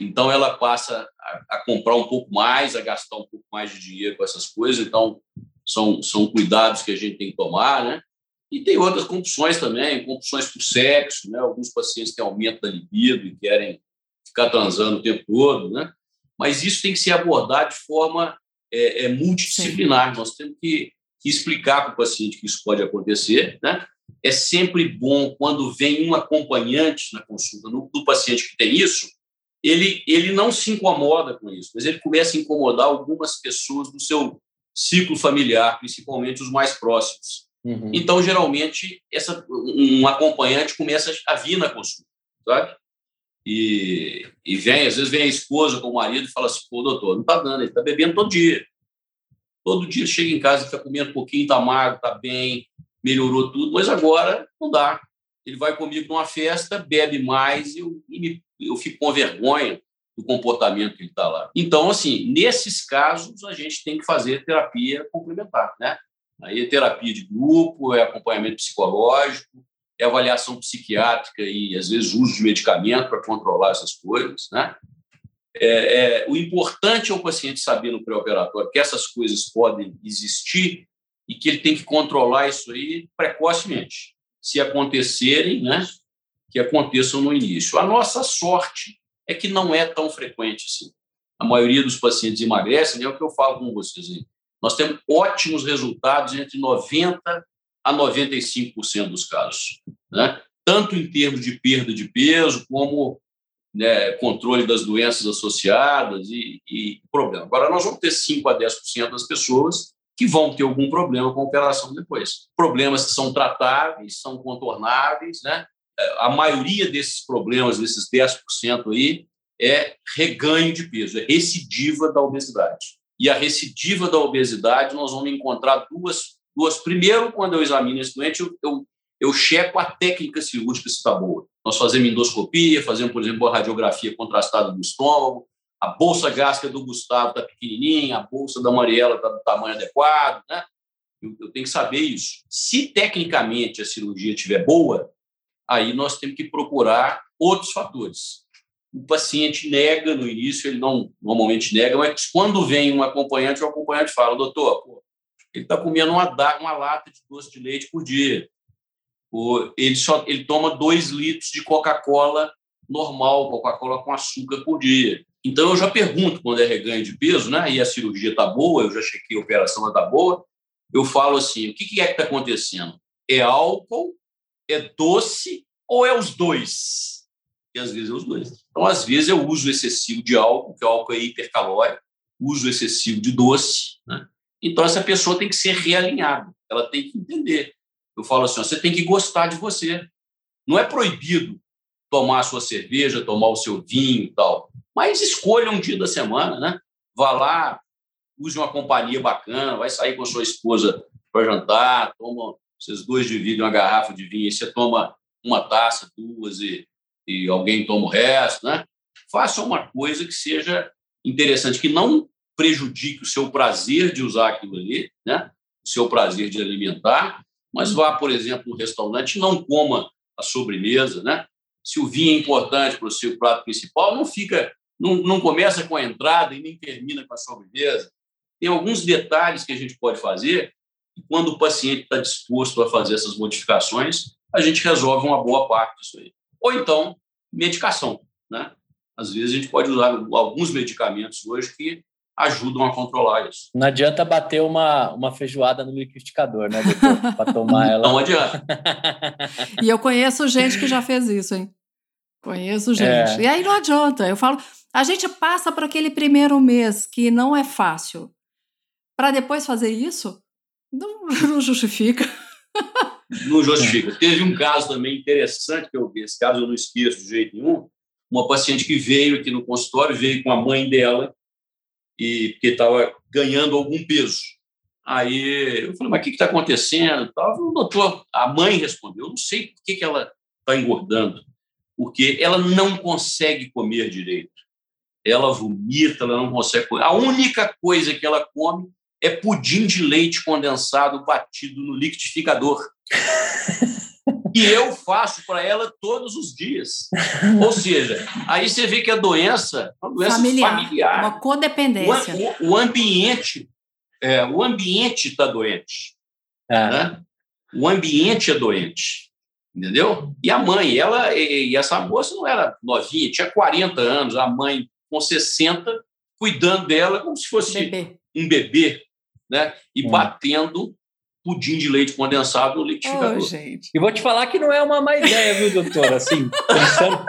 Então ela passa a, a, comprar um pouco mais, a gastar um pouco mais de dinheiro com essas coisas. Então são, são cuidados que a gente tem que tomar, né? E tem outras compulsões também, compulsões por sexo, né? Alguns pacientes têm aumento da libido e querem ficar transando o tempo todo, né? Mas isso tem que ser abordado de forma é, é multidisciplinar. Sim. Nós temos que, que explicar para o paciente que isso pode acontecer, né? É sempre bom quando vem um acompanhante na consulta no, do paciente que tem isso, ele, ele não se incomoda com isso, mas ele começa a incomodar algumas pessoas do seu ciclo familiar, principalmente os mais próximos. Uhum. Então, geralmente, essa, um acompanhante começa a vir na consulta, sabe? E, e vem, às vezes vem a esposa com o marido e fala assim, pô, doutor, não está dando, ele está bebendo todo dia. Todo dia chega em casa, está comendo um pouquinho, está magro, está bem, melhorou tudo, mas agora não dá. Ele vai comigo numa festa, bebe mais e eu, e me, eu fico com vergonha do comportamento que ele está lá. Então, assim, nesses casos, a gente tem que fazer terapia complementar, né? Aí é terapia de grupo, é acompanhamento psicológico, é avaliação psiquiátrica e, às vezes, uso de medicamento para controlar essas coisas, né? É, é, o importante é o paciente saber no pré-operatório que essas coisas podem existir e que ele tem que controlar isso aí precocemente. Se acontecerem, né, que aconteçam no início. A nossa sorte é que não é tão frequente assim. A maioria dos pacientes emagrecem, é o que eu falo com vocês aí. Nós temos ótimos resultados entre 90% a 95% dos casos. Né? Tanto em termos de perda de peso, como né, controle das doenças associadas e, e problema. Agora, nós vamos ter 5% a 10% das pessoas que vão ter algum problema com a operação depois. Problemas que são tratáveis, são contornáveis, né? A maioria desses problemas, desses 10% aí, é reganho de peso, é recidiva da obesidade e a recidiva da obesidade, nós vamos encontrar duas. Duas. Primeiro, quando eu examino esse doente, eu, eu, eu checo a técnica cirúrgica se está boa. Nós fazemos endoscopia, fazemos, por exemplo, a radiografia contrastada do estômago, a bolsa gástrica do Gustavo está pequenininha, a bolsa da Mariela está do tamanho adequado, né? Eu, eu, tenho que saber isso. Se tecnicamente a cirurgia estiver boa, aí nós temos que procurar outros fatores o paciente nega no início, ele não normalmente nega, mas quando vem um acompanhante, o acompanhante fala, doutor, pô, ele está comendo uma, uma lata de doce de leite por dia. Pô, ele, só, ele toma dois litros de Coca-Cola normal, Coca-Cola com açúcar por dia. Então, eu já pergunto quando é reganho de peso, né? E a cirurgia está boa, eu já chequei a operação, está boa. Eu falo assim: o que, que é que está acontecendo? É álcool, é doce ou é os dois? e às vezes é os dois. Então, às vezes, eu uso excessivo de álcool, que o álcool é hipercalórico, uso excessivo de doce. Né? Então, essa pessoa tem que ser realinhada, ela tem que entender. Eu falo assim: ó, você tem que gostar de você. Não é proibido tomar a sua cerveja, tomar o seu vinho e tal, mas escolha um dia da semana, né? Vá lá, use uma companhia bacana, vai sair com a sua esposa para jantar, toma, vocês dois dividem uma garrafa de vinho, e você toma uma taça, duas, e e alguém toma o resto, né? Faça uma coisa que seja interessante, que não prejudique o seu prazer de usar aquilo ali, né? O seu prazer de alimentar, mas vá, por exemplo, no restaurante não coma a sobremesa, né? Se o vinho é importante para o seu prato principal, não fica, não, não começa com a entrada e nem termina com a sobremesa. Tem alguns detalhes que a gente pode fazer e quando o paciente está disposto a fazer essas modificações, a gente resolve uma boa parte disso aí ou então medicação. Né? Às vezes a gente pode usar alguns medicamentos hoje que ajudam a controlar isso. Não adianta bater uma, uma feijoada no liquidificador, né, doutor? Para tomar ela. Não adianta. e eu conheço gente que já fez isso, hein? Conheço gente. É. E aí não adianta. Eu falo, a gente passa por aquele primeiro mês que não é fácil. Para depois fazer isso, Não, não justifica. Não justifica. Teve um caso também interessante que eu vi, esse caso eu não esqueço de jeito nenhum. Uma paciente que veio aqui no consultório, veio com a mãe dela, e porque estava ganhando algum peso. Aí eu falei, mas o que está acontecendo? O doutor, a mãe respondeu, eu não sei por que, que ela está engordando, porque ela não consegue comer direito. Ela vomita, ela não consegue comer. A única coisa que ela come é pudim de leite condensado batido no liquidificador. e eu faço para ela todos os dias. Ou seja, aí você vê que a doença é uma doença familiar, familiar. uma codependência. O, o, o ambiente é, o ambiente está doente. É. Né? O ambiente é doente. Entendeu? E a mãe, ela e, e essa moça não era novinha, tinha 40 anos, a mãe com 60, cuidando dela como se fosse bebê. um bebê, né? E hum. batendo pudim de leite condensado no liquidificador. Oh, gente. E vou te falar que não é uma má ideia, viu, doutor? Assim, pensando,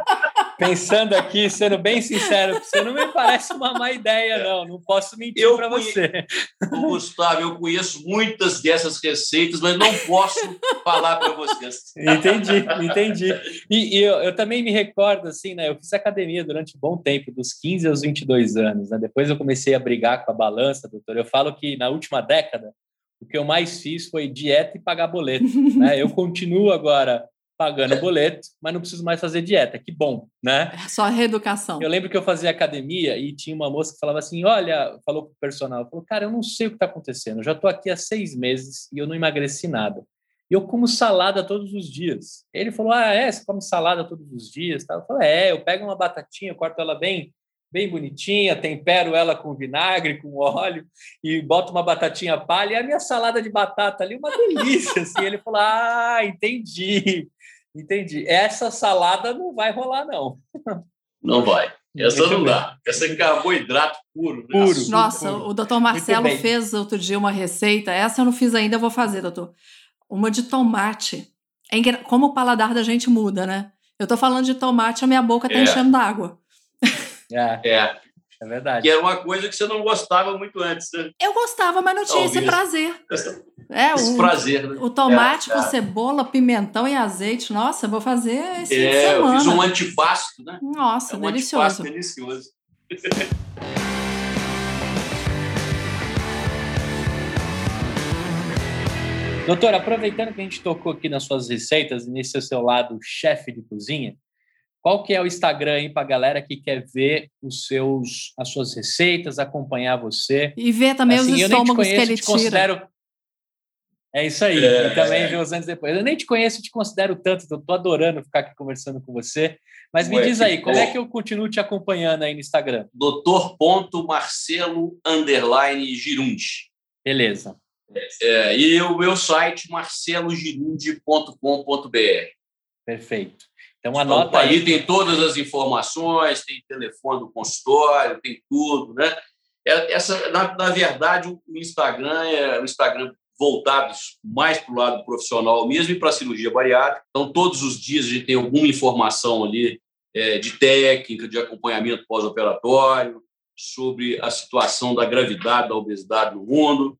pensando aqui, sendo bem sincero, você não me parece uma má ideia, não. Não posso mentir para você. Gustavo, eu conheço muitas dessas receitas, mas não posso falar para vocês. Entendi, entendi. E, e eu, eu, também me recordo, assim, né? Eu fiz academia durante um bom tempo, dos 15 aos 22 anos. Né? Depois eu comecei a brigar com a balança, doutor. Eu falo que na última década, o que eu mais fiz foi dieta e pagar boleto. né? Eu continuo agora pagando boleto, mas não preciso mais fazer dieta. Que bom, né? É só reeducação. Eu lembro que eu fazia academia e tinha uma moça que falava assim: olha, falou pro personal, falou, cara, eu não sei o que está acontecendo. Eu já estou aqui há seis meses e eu não emagreci nada. E eu como salada todos os dias. Ele falou: ah, é, você come salada todos os dias? Eu falei: é, eu pego uma batatinha, corto ela bem bem bonitinha, tempero ela com vinagre, com óleo e boto uma batatinha palha e a minha salada de batata ali, uma delícia, assim. Ele falou, ah, entendi, entendi. Essa salada não vai rolar, não. Não vai. Essa não dá. Essa é carboidrato puro. Né? Puro. Nossa, puro. o doutor Marcelo fez outro dia uma receita. Essa eu não fiz ainda, eu vou fazer, doutor. Uma de tomate. É como o paladar da gente muda, né? Eu tô falando de tomate, a minha boca tá é. enchendo d'água. É. é. É verdade. Que era uma coisa que você não gostava muito antes, né? Eu gostava, mas não tinha Talvez. esse prazer. É, esse o, prazer, né? O tomate é, com é. cebola, pimentão e azeite. Nossa, vou fazer esse é, semana. Eu fiz um antipasto, né? Nossa, é um delicioso. delicioso. Doutor, aproveitando que a gente tocou aqui nas suas receitas, nesse seu lado chefe de cozinha, qual que é o Instagram aí para a galera que quer ver os seus, as suas receitas, acompanhar você? E ver também assim, os estômagos conheço, que ele tira. Considero... É isso aí. É, e também ver os anos depois. Eu nem te conheço, te considero tanto. Eu tô adorando ficar aqui conversando com você. Mas me Ué, diz aí, como é que eu continuo te acompanhando aí no Instagram? Doutor Marcelo underline Girundi. Beleza. É, e o meu site marcelogirundi.com.br. Perfeito. Então, anota então, aí. tem todas as informações, tem telefone do consultório, tem tudo, né? É, essa, na, na verdade, o Instagram é o Instagram voltado mais para o lado profissional mesmo e para a cirurgia bariátrica. Então, todos os dias a gente tem alguma informação ali é, de técnica, de acompanhamento pós-operatório, sobre a situação da gravidade, da obesidade no mundo.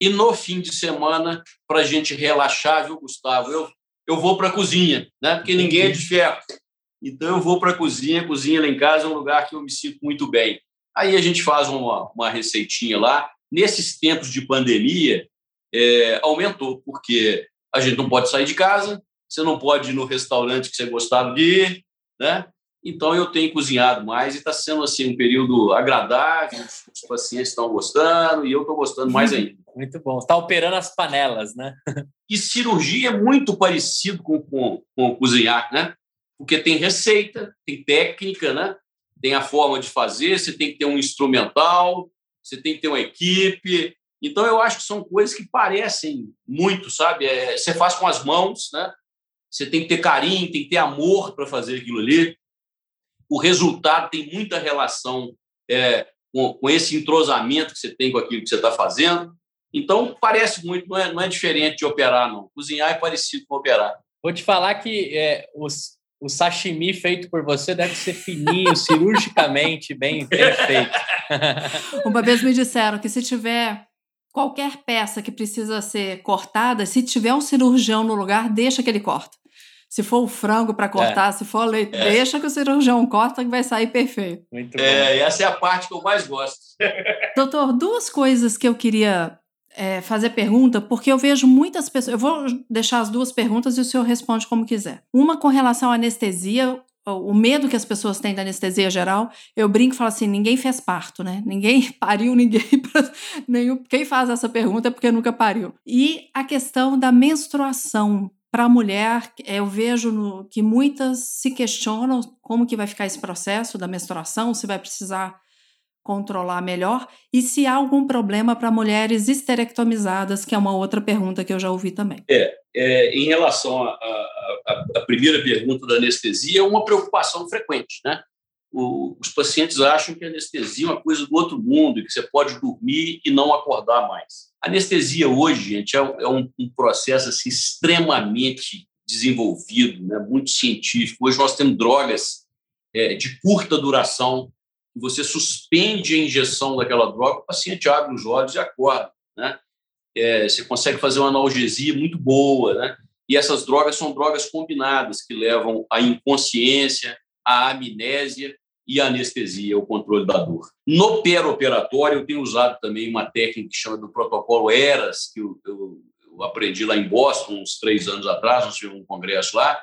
E no fim de semana, para a gente relaxar, viu, Gustavo? Eu eu vou para a cozinha, né? porque ninguém é de ferro. Então, eu vou para a cozinha. Cozinha lá em casa é um lugar que eu me sinto muito bem. Aí a gente faz uma, uma receitinha lá. Nesses tempos de pandemia, é, aumentou, porque a gente não pode sair de casa, você não pode ir no restaurante que você gostava de ir, né? Então, eu tenho cozinhado mais e está sendo assim um período agradável, os pacientes estão gostando e eu estou gostando mais uhum. ainda. Muito bom. Está operando as panelas, né? E cirurgia é muito parecido com, com, com cozinhar, né? Porque tem receita, tem técnica, né? Tem a forma de fazer, você tem que ter um instrumental, você tem que ter uma equipe. Então, eu acho que são coisas que parecem muito, sabe? É, você faz com as mãos, né? Você tem que ter carinho, tem que ter amor para fazer aquilo ali o resultado tem muita relação é, com, com, esse entrosamento que você tem com aquilo que você está fazendo. Então, parece muito, não é, não é diferente de operar, não. Cozinhar é parecido com operar. Vou te falar que é, os, o sashimi feito por você deve ser fininho, cirurgicamente bem, bem feito. Uma vez me disseram que se tiver qualquer peça que precisa ser cortada, se tiver um cirurgião no lugar, deixa que ele corta. Se for o frango para cortar, é. se for leite, é. deixa que o cirurgião corta que vai sair perfeito. Muito é, essa é a parte que eu mais gosto. Doutor, duas coisas que eu queria é, fazer pergunta, porque eu vejo muitas pessoas. Eu vou deixar as duas perguntas e o senhor responde como quiser. Uma com relação à anestesia, o medo que as pessoas têm da anestesia geral, eu brinco e falo assim: ninguém fez parto, né? Ninguém pariu, ninguém. nenhum, quem faz essa pergunta é porque nunca pariu. E a questão da menstruação para a mulher, eu vejo no, que muitas se questionam como que vai ficar esse processo da menstruação, se vai precisar controlar melhor e se há algum problema para mulheres esterectomizadas, que é uma outra pergunta que eu já ouvi também. É, é em relação à primeira pergunta da anestesia, é uma preocupação frequente, né? Os pacientes acham que a anestesia é uma coisa do outro mundo, que você pode dormir e não acordar mais. A anestesia hoje, gente, é, é um, um, processo assim, extremamente desenvolvido, né, muito científico. Hoje nós temos drogas é, de curta duração, você suspende a injeção daquela droga, o paciente abre os olhos e acorda. Né? É, você consegue fazer uma analgesia muito boa. Né? E essas drogas são drogas combinadas, que levam à inconsciência, à amnésia e anestesia, o controle da dor. No operatório eu tenho usado também uma técnica que chama do protocolo ERAS, que eu, eu, eu aprendi lá em Boston, uns três anos atrás, nós tivemos um congresso lá,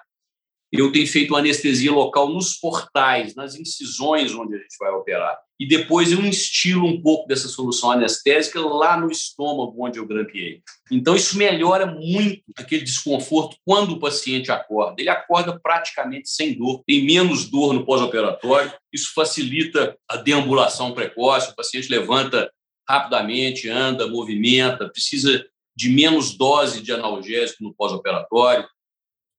eu tenho feito anestesia local nos portais, nas incisões onde a gente vai operar. E depois eu instilo um pouco dessa solução anestésica lá no estômago onde eu grampeei. Então, isso melhora muito aquele desconforto quando o paciente acorda. Ele acorda praticamente sem dor, tem menos dor no pós-operatório. Isso facilita a deambulação precoce, o paciente levanta rapidamente, anda, movimenta, precisa de menos dose de analgésico no pós-operatório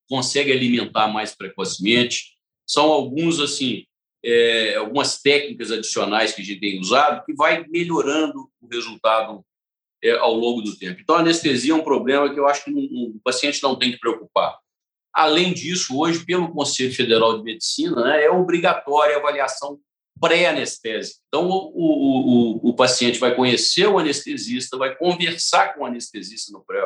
consegue alimentar mais precocemente. São alguns assim é, algumas técnicas adicionais que a gente tem usado que vai melhorando o resultado é, ao longo do tempo. Então, a anestesia é um problema que eu acho que o paciente não tem que preocupar. Além disso, hoje, pelo Conselho Federal de Medicina, né, é obrigatória a avaliação pré-anestésica. Então, o, o, o, o, paciente vai conhecer o anestesista, vai conversar com o anestesista no pré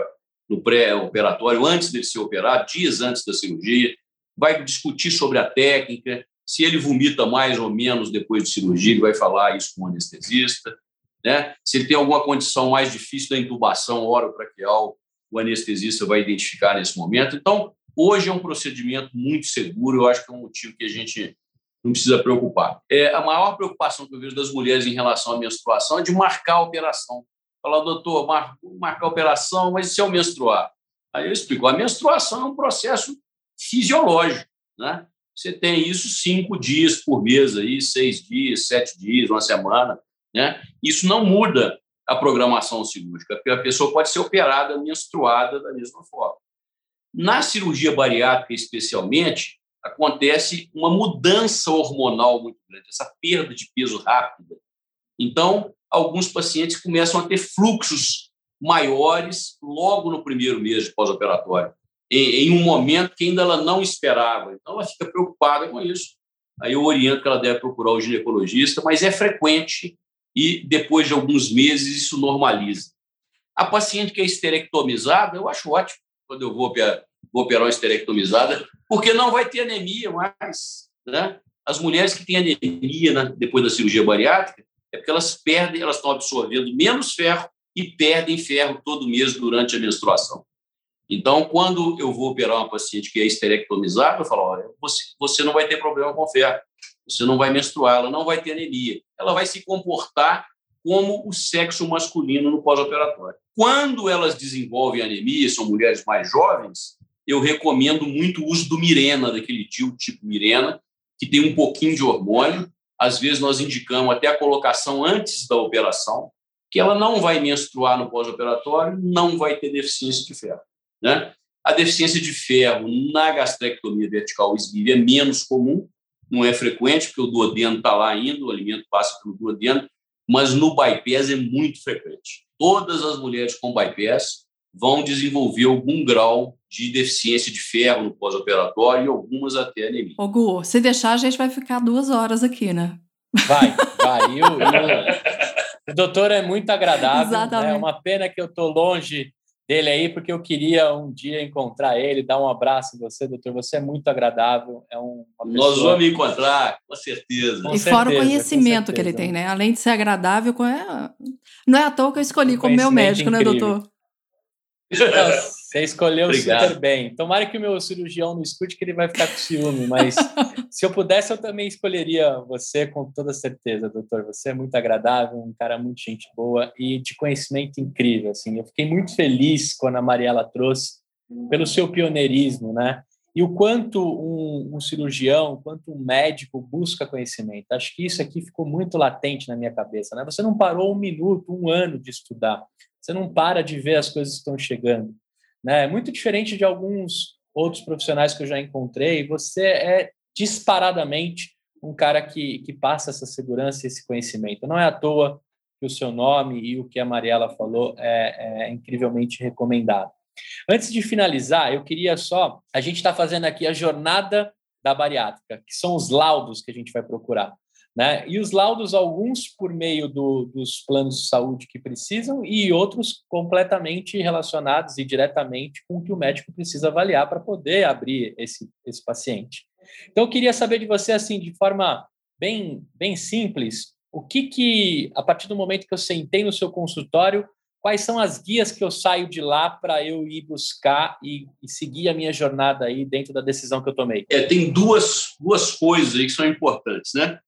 no pré-operatório, antes de ser operado, dias antes da cirurgia, vai discutir sobre a técnica, se ele vomita mais ou menos depois de cirurgia, ele vai falar isso com o anestesista, né? Se ele tem alguma condição mais difícil da intubação orotraqueal, o anestesista vai identificar nesse momento. Então, hoje é um procedimento muito seguro, eu acho que é um motivo que a gente não precisa preocupar. É, a maior preocupação que eu vejo das mulheres em relação à menstruação é de marcar a operação falar, doutor, mar, marcar a operação, mas e se eu menstruar? Aí eu explico, a menstruação é um processo fisiológico, né? Você tem isso cinco dias por mês, aí, seis dias, sete dias, uma semana, né? Isso não muda a programação cirúrgica, porque a pessoa pode ser operada menstruada da mesma forma. Na cirurgia bariátrica, especialmente, acontece uma mudança hormonal muito grande, essa perda de peso rápida. Então, alguns pacientes começam a ter fluxos maiores logo no primeiro mês de pós-operatório, em, um momento que ainda ela não esperava. Então, ela fica preocupada com isso. Aí eu oriento que ela deve procurar o ginecologista, mas é frequente e depois de alguns meses isso normaliza. A paciente que é esterectomizada, eu acho ótimo quando eu vou operar, vou operar uma esterectomizada, porque não vai ter anemia mais. Né? As mulheres que têm anemia né, depois da cirurgia bariátrica, é porque elas perdem, elas estão absorvendo menos ferro e perdem ferro todo mês durante a menstruação. Então, quando eu vou operar uma paciente que é esterectomizada, eu falo: olha, você, você não vai ter problema com ferro, você não vai menstruar, ela não vai ter anemia, ela vai se comportar como o sexo masculino no pós-operatório. Quando elas desenvolvem anemia, são mulheres mais jovens, eu recomendo muito o uso do Mirena, daquele DIL tipo Mirena, que tem um pouquinho de hormônio, às vezes nós indicamos até a colocação antes da operação, que ela não vai menstruar no pós-operatório, não vai ter deficiência de ferro. Né? A deficiência de ferro na gastrectomia vertical sleeve é menos comum, não é frequente, porque o duodeno está lá ainda, o alimento passa pelo duodeno, mas no bypass é muito frequente. Todas as mulheres com bypass vão desenvolver algum grau de deficiência de ferro no pós-operatório e algumas até anemia. Ô Gu, se deixar, a gente vai ficar duas horas aqui, né? Vai, vai. Eu, eu, o doutor é muito agradável. Né? Exatamente. É né? uma pena que eu estou longe dele aí, porque eu queria um dia encontrar ele, dar um abraço em você, doutor. Você é muito agradável. É um, Nós vamos encontrar, com certeza. Com e certeza, fora o conhecimento que ele tem, né? Além de ser agradável, é... não é à toa que eu escolhi como meu médico, né, incrível. né, doutor? Você escolheu Obrigado. super bem. Tomara que o meu cirurgião não escute, que ele vai ficar com ciúme, mas se eu pudesse, eu também escolheria você com toda certeza, doutor. Você é muito agradável, um cara muito gente boa e de conhecimento incrível. Assim, eu fiquei muito feliz quando a Mariela trouxe pelo seu pioneirismo, né? E o quanto um, um cirurgião, quanto um médico busca conhecimento. Acho que isso aqui ficou muito latente na minha cabeça, né? Você não parou um minuto, um ano de estudar. Você não para de ver as coisas que estão chegando. Né? É muito diferente de alguns outros profissionais que eu já encontrei. Você é disparadamente um cara que, que passa essa segurança e esse conhecimento. Não é à toa que o seu nome e o que a Mariela falou é, é incrivelmente recomendado. Antes de finalizar, eu queria só. A gente está fazendo aqui a jornada da bariátrica, que são os laudos que a gente vai procurar. Né? E os laudos, alguns por meio do, dos planos de saúde que precisam, e outros completamente relacionados e diretamente com o que o médico precisa avaliar para poder abrir esse, esse paciente. Então, eu queria saber de você, assim, de forma bem, bem simples, o que que, a partir do momento que eu sentei no seu consultório, quais são as guias que eu saio de lá para eu ir buscar e, e, seguir a minha jornada aí dentro da decisão que eu tomei? É, tem duas, duas coisas aí que são importantes, né?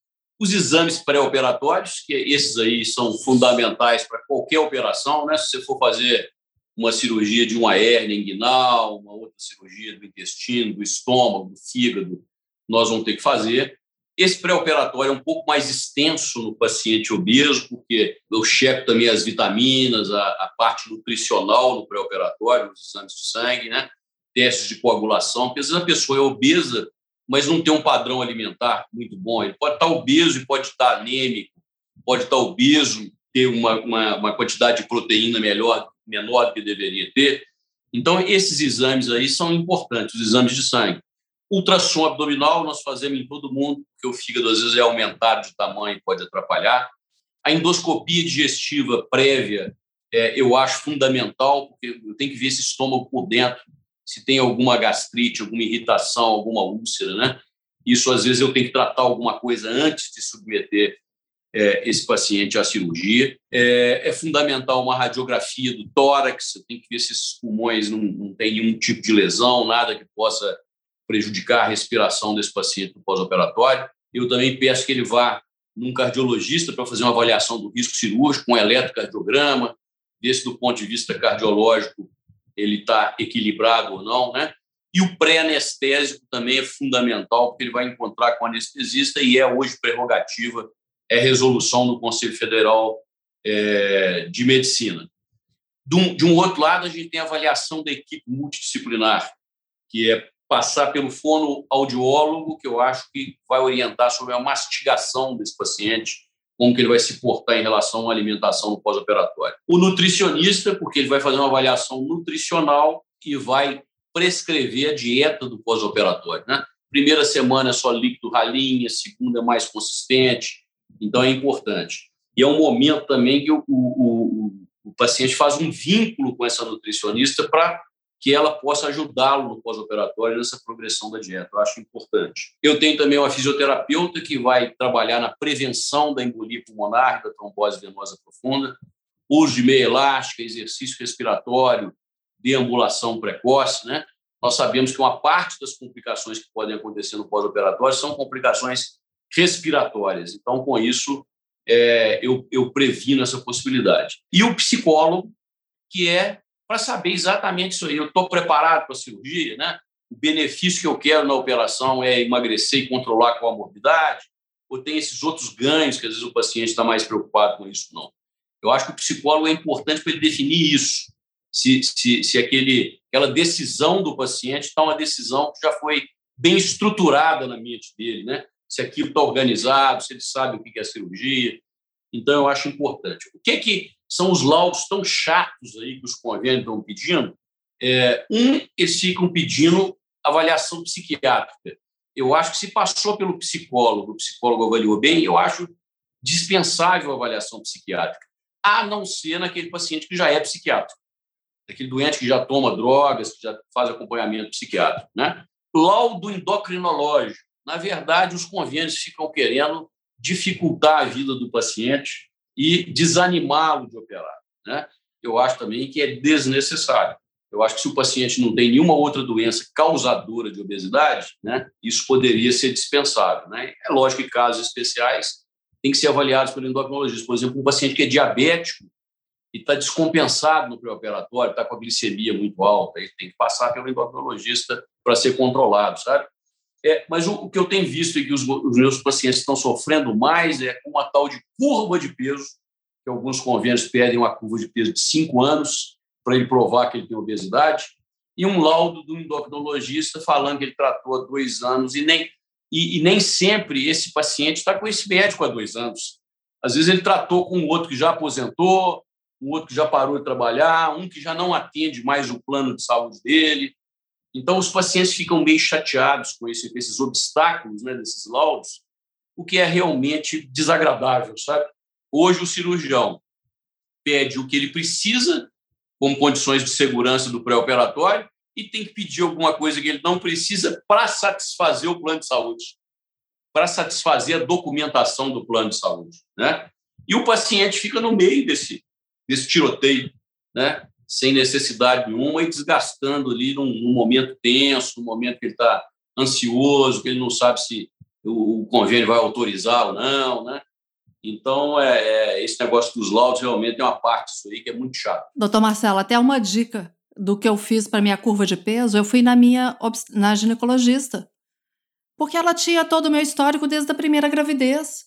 Os exames pré-operatórios, que esses aí são fundamentais para qualquer operação, né? Se você for fazer uma cirurgia de uma hérnia inguinal, uma outra cirurgia do intestino, do estômago, do fígado, nós vamos ter que fazer. Esse pré-operatório é um pouco mais extenso no paciente obeso, porque eu checo também as vitaminas, a, a parte nutricional no pré-operatório, os exames de sangue, né? testes de coagulação, porque às vezes a pessoa é obesa mas não tem um padrão alimentar muito bom. Ele pode estar obeso e pode estar anêmico, pode estar obeso, ter uma, uma, uma quantidade de proteína melhor, menor do que deveria ter. Então, esses exames aí são importantes, os exames de sangue. Ultrassom abdominal nós fazemos em todo mundo, porque o fígado às vezes é aumentado de tamanho e pode atrapalhar. A endoscopia digestiva prévia é, eu acho fundamental, porque eu tenho que ver esse estômago por dentro se tem alguma gastrite, alguma irritação, alguma úlcera, né? Isso, às vezes, eu tenho que tratar alguma coisa antes de submeter é, esse paciente à cirurgia. É, é, fundamental uma radiografia do tórax, tenho que ver se esses pulmões não, não têm nenhum tipo de lesão, nada que possa prejudicar a respiração desse paciente no pós-operatório. Eu também peço que ele vá num cardiologista para fazer uma avaliação do risco cirúrgico, um eletrocardiograma, desse do ponto de vista cardiológico, ele está equilibrado ou não, né? E o pré-anestésico também é fundamental, porque ele vai encontrar com o anestesista e é hoje prerrogativa, é resolução do Conselho Federal é, de Medicina. De um, de um, outro lado, a gente tem a avaliação da equipe multidisciplinar, que é passar pelo fonoaudiólogo, que eu acho que vai orientar sobre a mastigação desse paciente, como que ele vai se portar em relação à alimentação no pós-operatório. O nutricionista, porque ele vai fazer uma avaliação nutricional e vai prescrever a dieta do pós-operatório. Né? Primeira semana é só líquido ralinha, segunda é mais consistente, então é importante. E é um momento também que o, o, o, o paciente faz um vínculo com essa nutricionista para que ela possa ajudá-lo no pós-operatório nessa progressão da dieta. Eu acho importante. Eu tenho também uma fisioterapeuta que vai trabalhar na prevenção da embolia pulmonar, da trombose venosa profunda, uso de meia elástica, exercício respiratório, deambulação precoce, né? Nós sabemos que uma parte das complicações que podem acontecer no pós-operatório são complicações respiratórias. Então, com isso, é, eu, eu previno essa possibilidade. E o psicólogo, que é para saber exatamente isso aí. Eu estou preparado para a cirurgia, né? O benefício que eu quero na operação é emagrecer e controlar a comorbidade? Ou tem esses outros ganhos que às vezes o paciente está mais preocupado com isso? Não. Eu acho que o psicólogo é importante para ele definir isso. Se, se, se aquele, aquela decisão do paciente está uma decisão que já foi bem estruturada na mente dele, né? Se aquilo está organizado, se ele sabe o que é cirurgia. Então, eu acho importante. O que, que são os laudos tão chatos aí que os convênios estão pedindo. É, um, eles ficam pedindo avaliação psiquiátrica. Eu acho que se passou pelo psicólogo, o psicólogo avaliou bem, eu acho dispensável a avaliação psiquiátrica. a não ser naquele paciente que já é psiquiátrico, aquele doente que já toma drogas, que já faz acompanhamento psiquiátrico. Né? Laudo endocrinológico. Na verdade, os convênios ficam querendo dificultar a vida do paciente e desanimá-lo de operar. Né? Eu acho também que é desnecessário. Eu acho que se o paciente não tem nenhuma outra doença causadora de obesidade, né, isso poderia ser dispensável. Né? É lógico que casos especiais têm que ser avaliados pelo endocrinologista. Por exemplo, um paciente que é diabético e está descompensado no pré-operatório, está com a glicemia muito alta, ele tem que passar pelo endocrinologista para ser controlado, sabe? É, mas o, o, que eu tenho visto e que os, os, meus pacientes estão sofrendo mais é com uma tal de curva de peso, que alguns convênios pedem uma curva de peso de cinco anos para ele provar que ele tem obesidade, e um laudo do endocrinologista falando que ele tratou há dois anos e nem, e, e nem sempre esse paciente está com esse médico há dois anos. Às vezes ele tratou com um outro que já aposentou, um outro que já parou de trabalhar, um que já não atende mais o plano de saúde dele. Então, os pacientes ficam meio chateados com, esse, com esses obstáculos né, desses laudos, o que é realmente desagradável, sabe? Hoje, o cirurgião pede o que ele precisa, como condições de segurança do pré-operatório, e tem que pedir alguma coisa que ele não precisa para satisfazer o plano de saúde, para satisfazer a documentação do plano de saúde. Né? E o paciente fica no meio desse, desse tiroteio. Né? Sem necessidade nenhuma e desgastando ali num, num momento tenso, num momento que ele está ansioso, que ele não sabe se o, o, convênio vai autorizar ou não, né? Então, é, é, esse negócio dos laudos realmente é uma parte disso aí que é muito chato. Doutor Marcelo, até uma dica do que eu fiz para minha curva de peso, eu fui na minha na ginecologista. Porque ela tinha todo o meu histórico desde a primeira gravidez.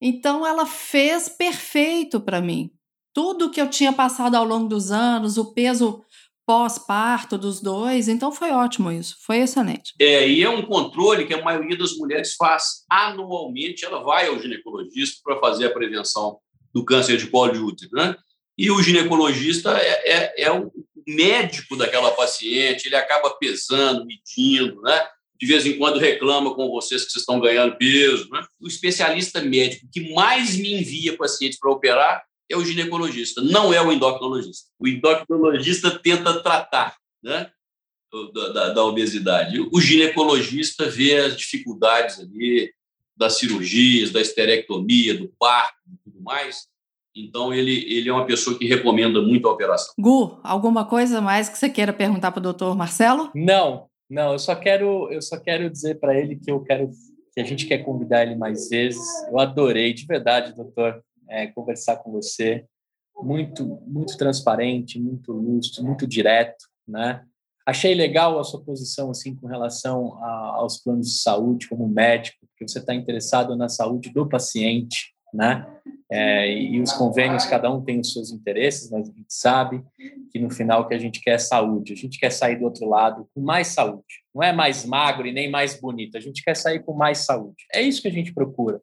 Então, ela fez perfeito para mim tudo que eu tinha passado ao longo dos anos, o peso pós-parto dos dois, então foi ótimo isso, foi excelente. É, e é um controle que a maioria das mulheres faz anualmente, ela vai ao ginecologista para fazer a prevenção do câncer de colo de útero, né? E o ginecologista é, é, é o médico daquela paciente, ele acaba pesando, medindo, né? De vez em quando reclama com vocês que vocês estão ganhando peso, né? O especialista médico que mais me envia pacientes para operar é o ginecologista, não é o endocrinologista. O endocrinologista tenta tratar né, da, da, obesidade. O ginecologista vê as dificuldades ali das cirurgias, da esterectomia, do parto e tudo mais. Então, ele, ele é uma pessoa que recomenda muito a operação. Gu, alguma coisa mais que você queira perguntar para o doutor Marcelo? Não, não. Eu só quero, eu só quero dizer para ele que eu quero que a gente quer convidar ele mais vezes. Eu adorei, de verdade, doutor é, conversar com você, muito, muito transparente, muito lúcido, muito direto, né? Achei legal a sua posição assim com relação a, aos planos de saúde como médico, porque você está interessado na saúde do paciente, né? É, e os convênios, cada um tem os seus interesses, mas a gente sabe que no final o que a gente quer é saúde. A gente quer sair do outro lado com mais saúde. Não é mais magro e nem mais bonito. A gente quer sair com mais saúde. É isso que a gente procura.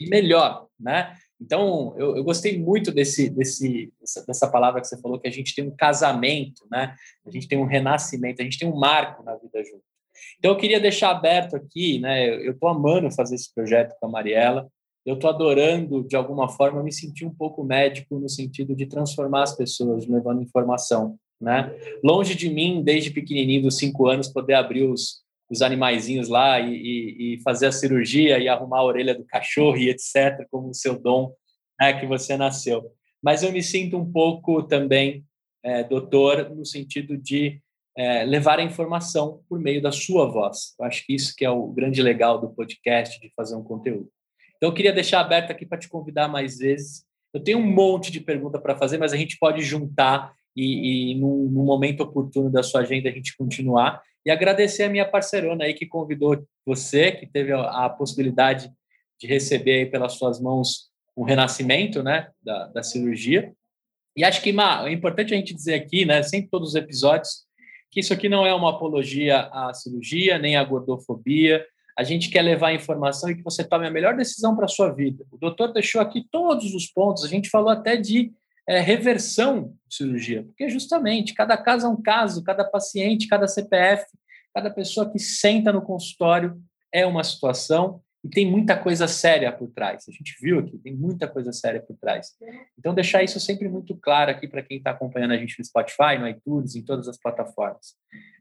E melhor, né? Então, eu, eu, gostei muito desse, desse, dessa palavra que você falou, que a gente tem um casamento, né? A gente tem um renascimento, a gente tem um marco na vida junto. Então, eu queria deixar aberto aqui, né? Eu estou amando fazer esse projeto com a Mariela. Eu estou adorando, de alguma forma, me sentir um pouco médico no sentido de transformar as pessoas, levando informação, né? Longe de mim, desde pequenininho, dos cinco anos, poder abrir os, os animaizinhos lá e, e, e, fazer a cirurgia e arrumar a orelha do cachorro e etc., como o seu dom né, que você nasceu. Mas eu me sinto um pouco também é, doutor no sentido de é, levar a informação por meio da sua voz. Eu acho que isso que é o grande legal do podcast, de fazer um conteúdo. Então, eu queria deixar aberto aqui para te convidar mais vezes. Eu tenho um monte de pergunta para fazer, mas a gente pode juntar e, e momento oportuno da sua agenda a gente continuar. E agradecer a minha parceirona aí que convidou você, que teve a, possibilidade de receber aí pelas suas mãos o renascimento né, da, da cirurgia. E acho que, é importante a gente dizer aqui, né, sempre todos os episódios, que isso aqui não é uma apologia à cirurgia, nem à gordofobia. A gente quer levar a informação e que você tome a melhor decisão para a sua vida. O doutor deixou aqui todos os pontos, a gente falou até de é, reversão de cirurgia, porque justamente cada caso é um caso, cada paciente, cada CPF, cada pessoa que senta no consultório é uma situação e tem muita coisa séria por trás. A gente viu aqui, tem muita coisa séria por trás. Então, deixar isso sempre muito claro aqui para quem está acompanhando a gente no Spotify, no iTunes, em todas as plataformas.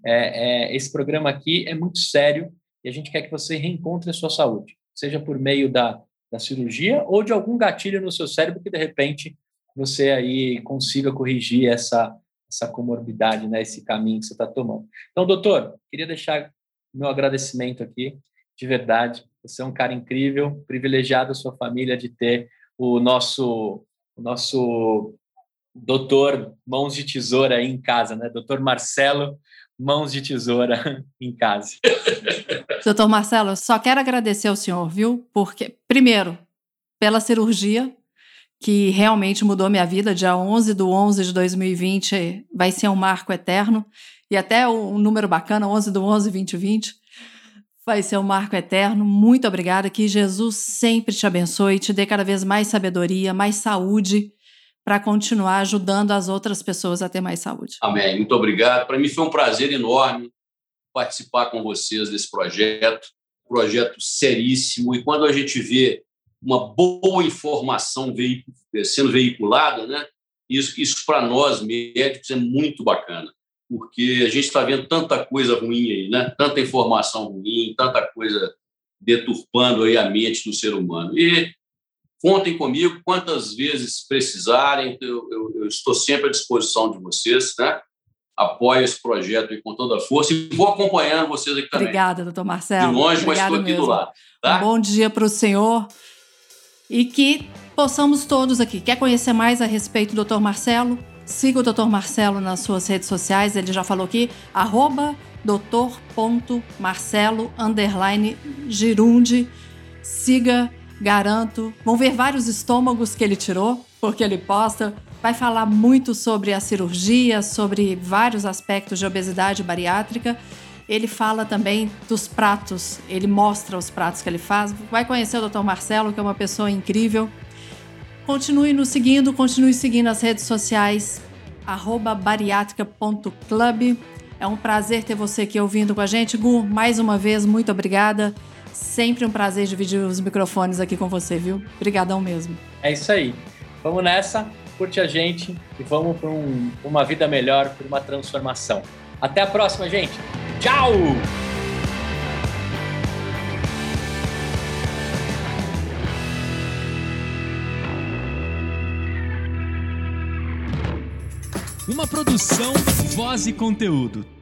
É, é, esse programa aqui é muito sério e a gente quer que você reencontre a sua saúde, seja por meio da, da cirurgia ou de algum gatilho no seu cérebro que, de repente, você aí consiga corrigir essa, essa comorbidade, né, esse caminho que você está tomando. Então, doutor, queria deixar meu agradecimento aqui, de verdade. Você é um cara incrível, privilegiado a sua família de ter o nosso, o nosso doutor Mãos de Tesoura aí em casa, né? Doutor Marcelo Mãos de Tesoura em casa. Doutor Marcelo, só quero agradecer ao senhor, viu? Porque, primeiro, pela cirurgia, que realmente mudou minha vida. Dia 11 do 11 de 2020 vai ser um marco eterno. E até um número bacana, 11 do 11 2020, vai ser um marco eterno. Muito obrigada. Que Jesus sempre te abençoe, te dê cada vez mais sabedoria, mais saúde para continuar ajudando as outras pessoas a ter mais saúde. Amém. Muito obrigado. Para mim foi um prazer enorme participar com vocês desse projeto, projeto seríssimo. E quando a gente vê uma boa informação sendo veiculada, né? Isso, isso para nós médicos é muito bacana, porque a gente está vendo tanta coisa ruim aí, né? Tanta informação ruim, tanta coisa deturpando aí a mente do ser humano. E contem comigo quantas vezes precisarem, eu, eu, eu estou sempre à disposição de vocês, né? apoio esse projeto com toda a força e vou acompanhando vocês aqui também. Obrigada, doutor Marcelo. De longe, mas estou aqui mesmo. do lado. Tá? Um bom dia para o senhor e que possamos todos aqui. Quer conhecer mais a respeito do Dr. Marcelo? Siga o Dr. Marcelo nas suas redes sociais, ele já falou aqui, arroba doutor.marcelo, underline, girundi. Siga, garanto. Vão ver vários estômagos que ele tirou, porque ele posta. Vai falar muito sobre a cirurgia, sobre vários aspectos de obesidade bariátrica. Ele fala também dos pratos, ele mostra os pratos que ele faz. Vai conhecer o Dr. Marcelo, que é uma pessoa incrível. Continue nos seguindo, continue seguindo as redes sociais, bariátrica.club. É um prazer ter você aqui ouvindo com a gente. Gu, mais uma vez, muito obrigada. Sempre um prazer dividir os microfones aqui com você, viu? Obrigadão mesmo. É isso aí. Vamos nessa, curte a gente e vamos para um, uma vida melhor, para uma transformação. Até a próxima, gente! Tchau! Uma produção, voz e conteúdo.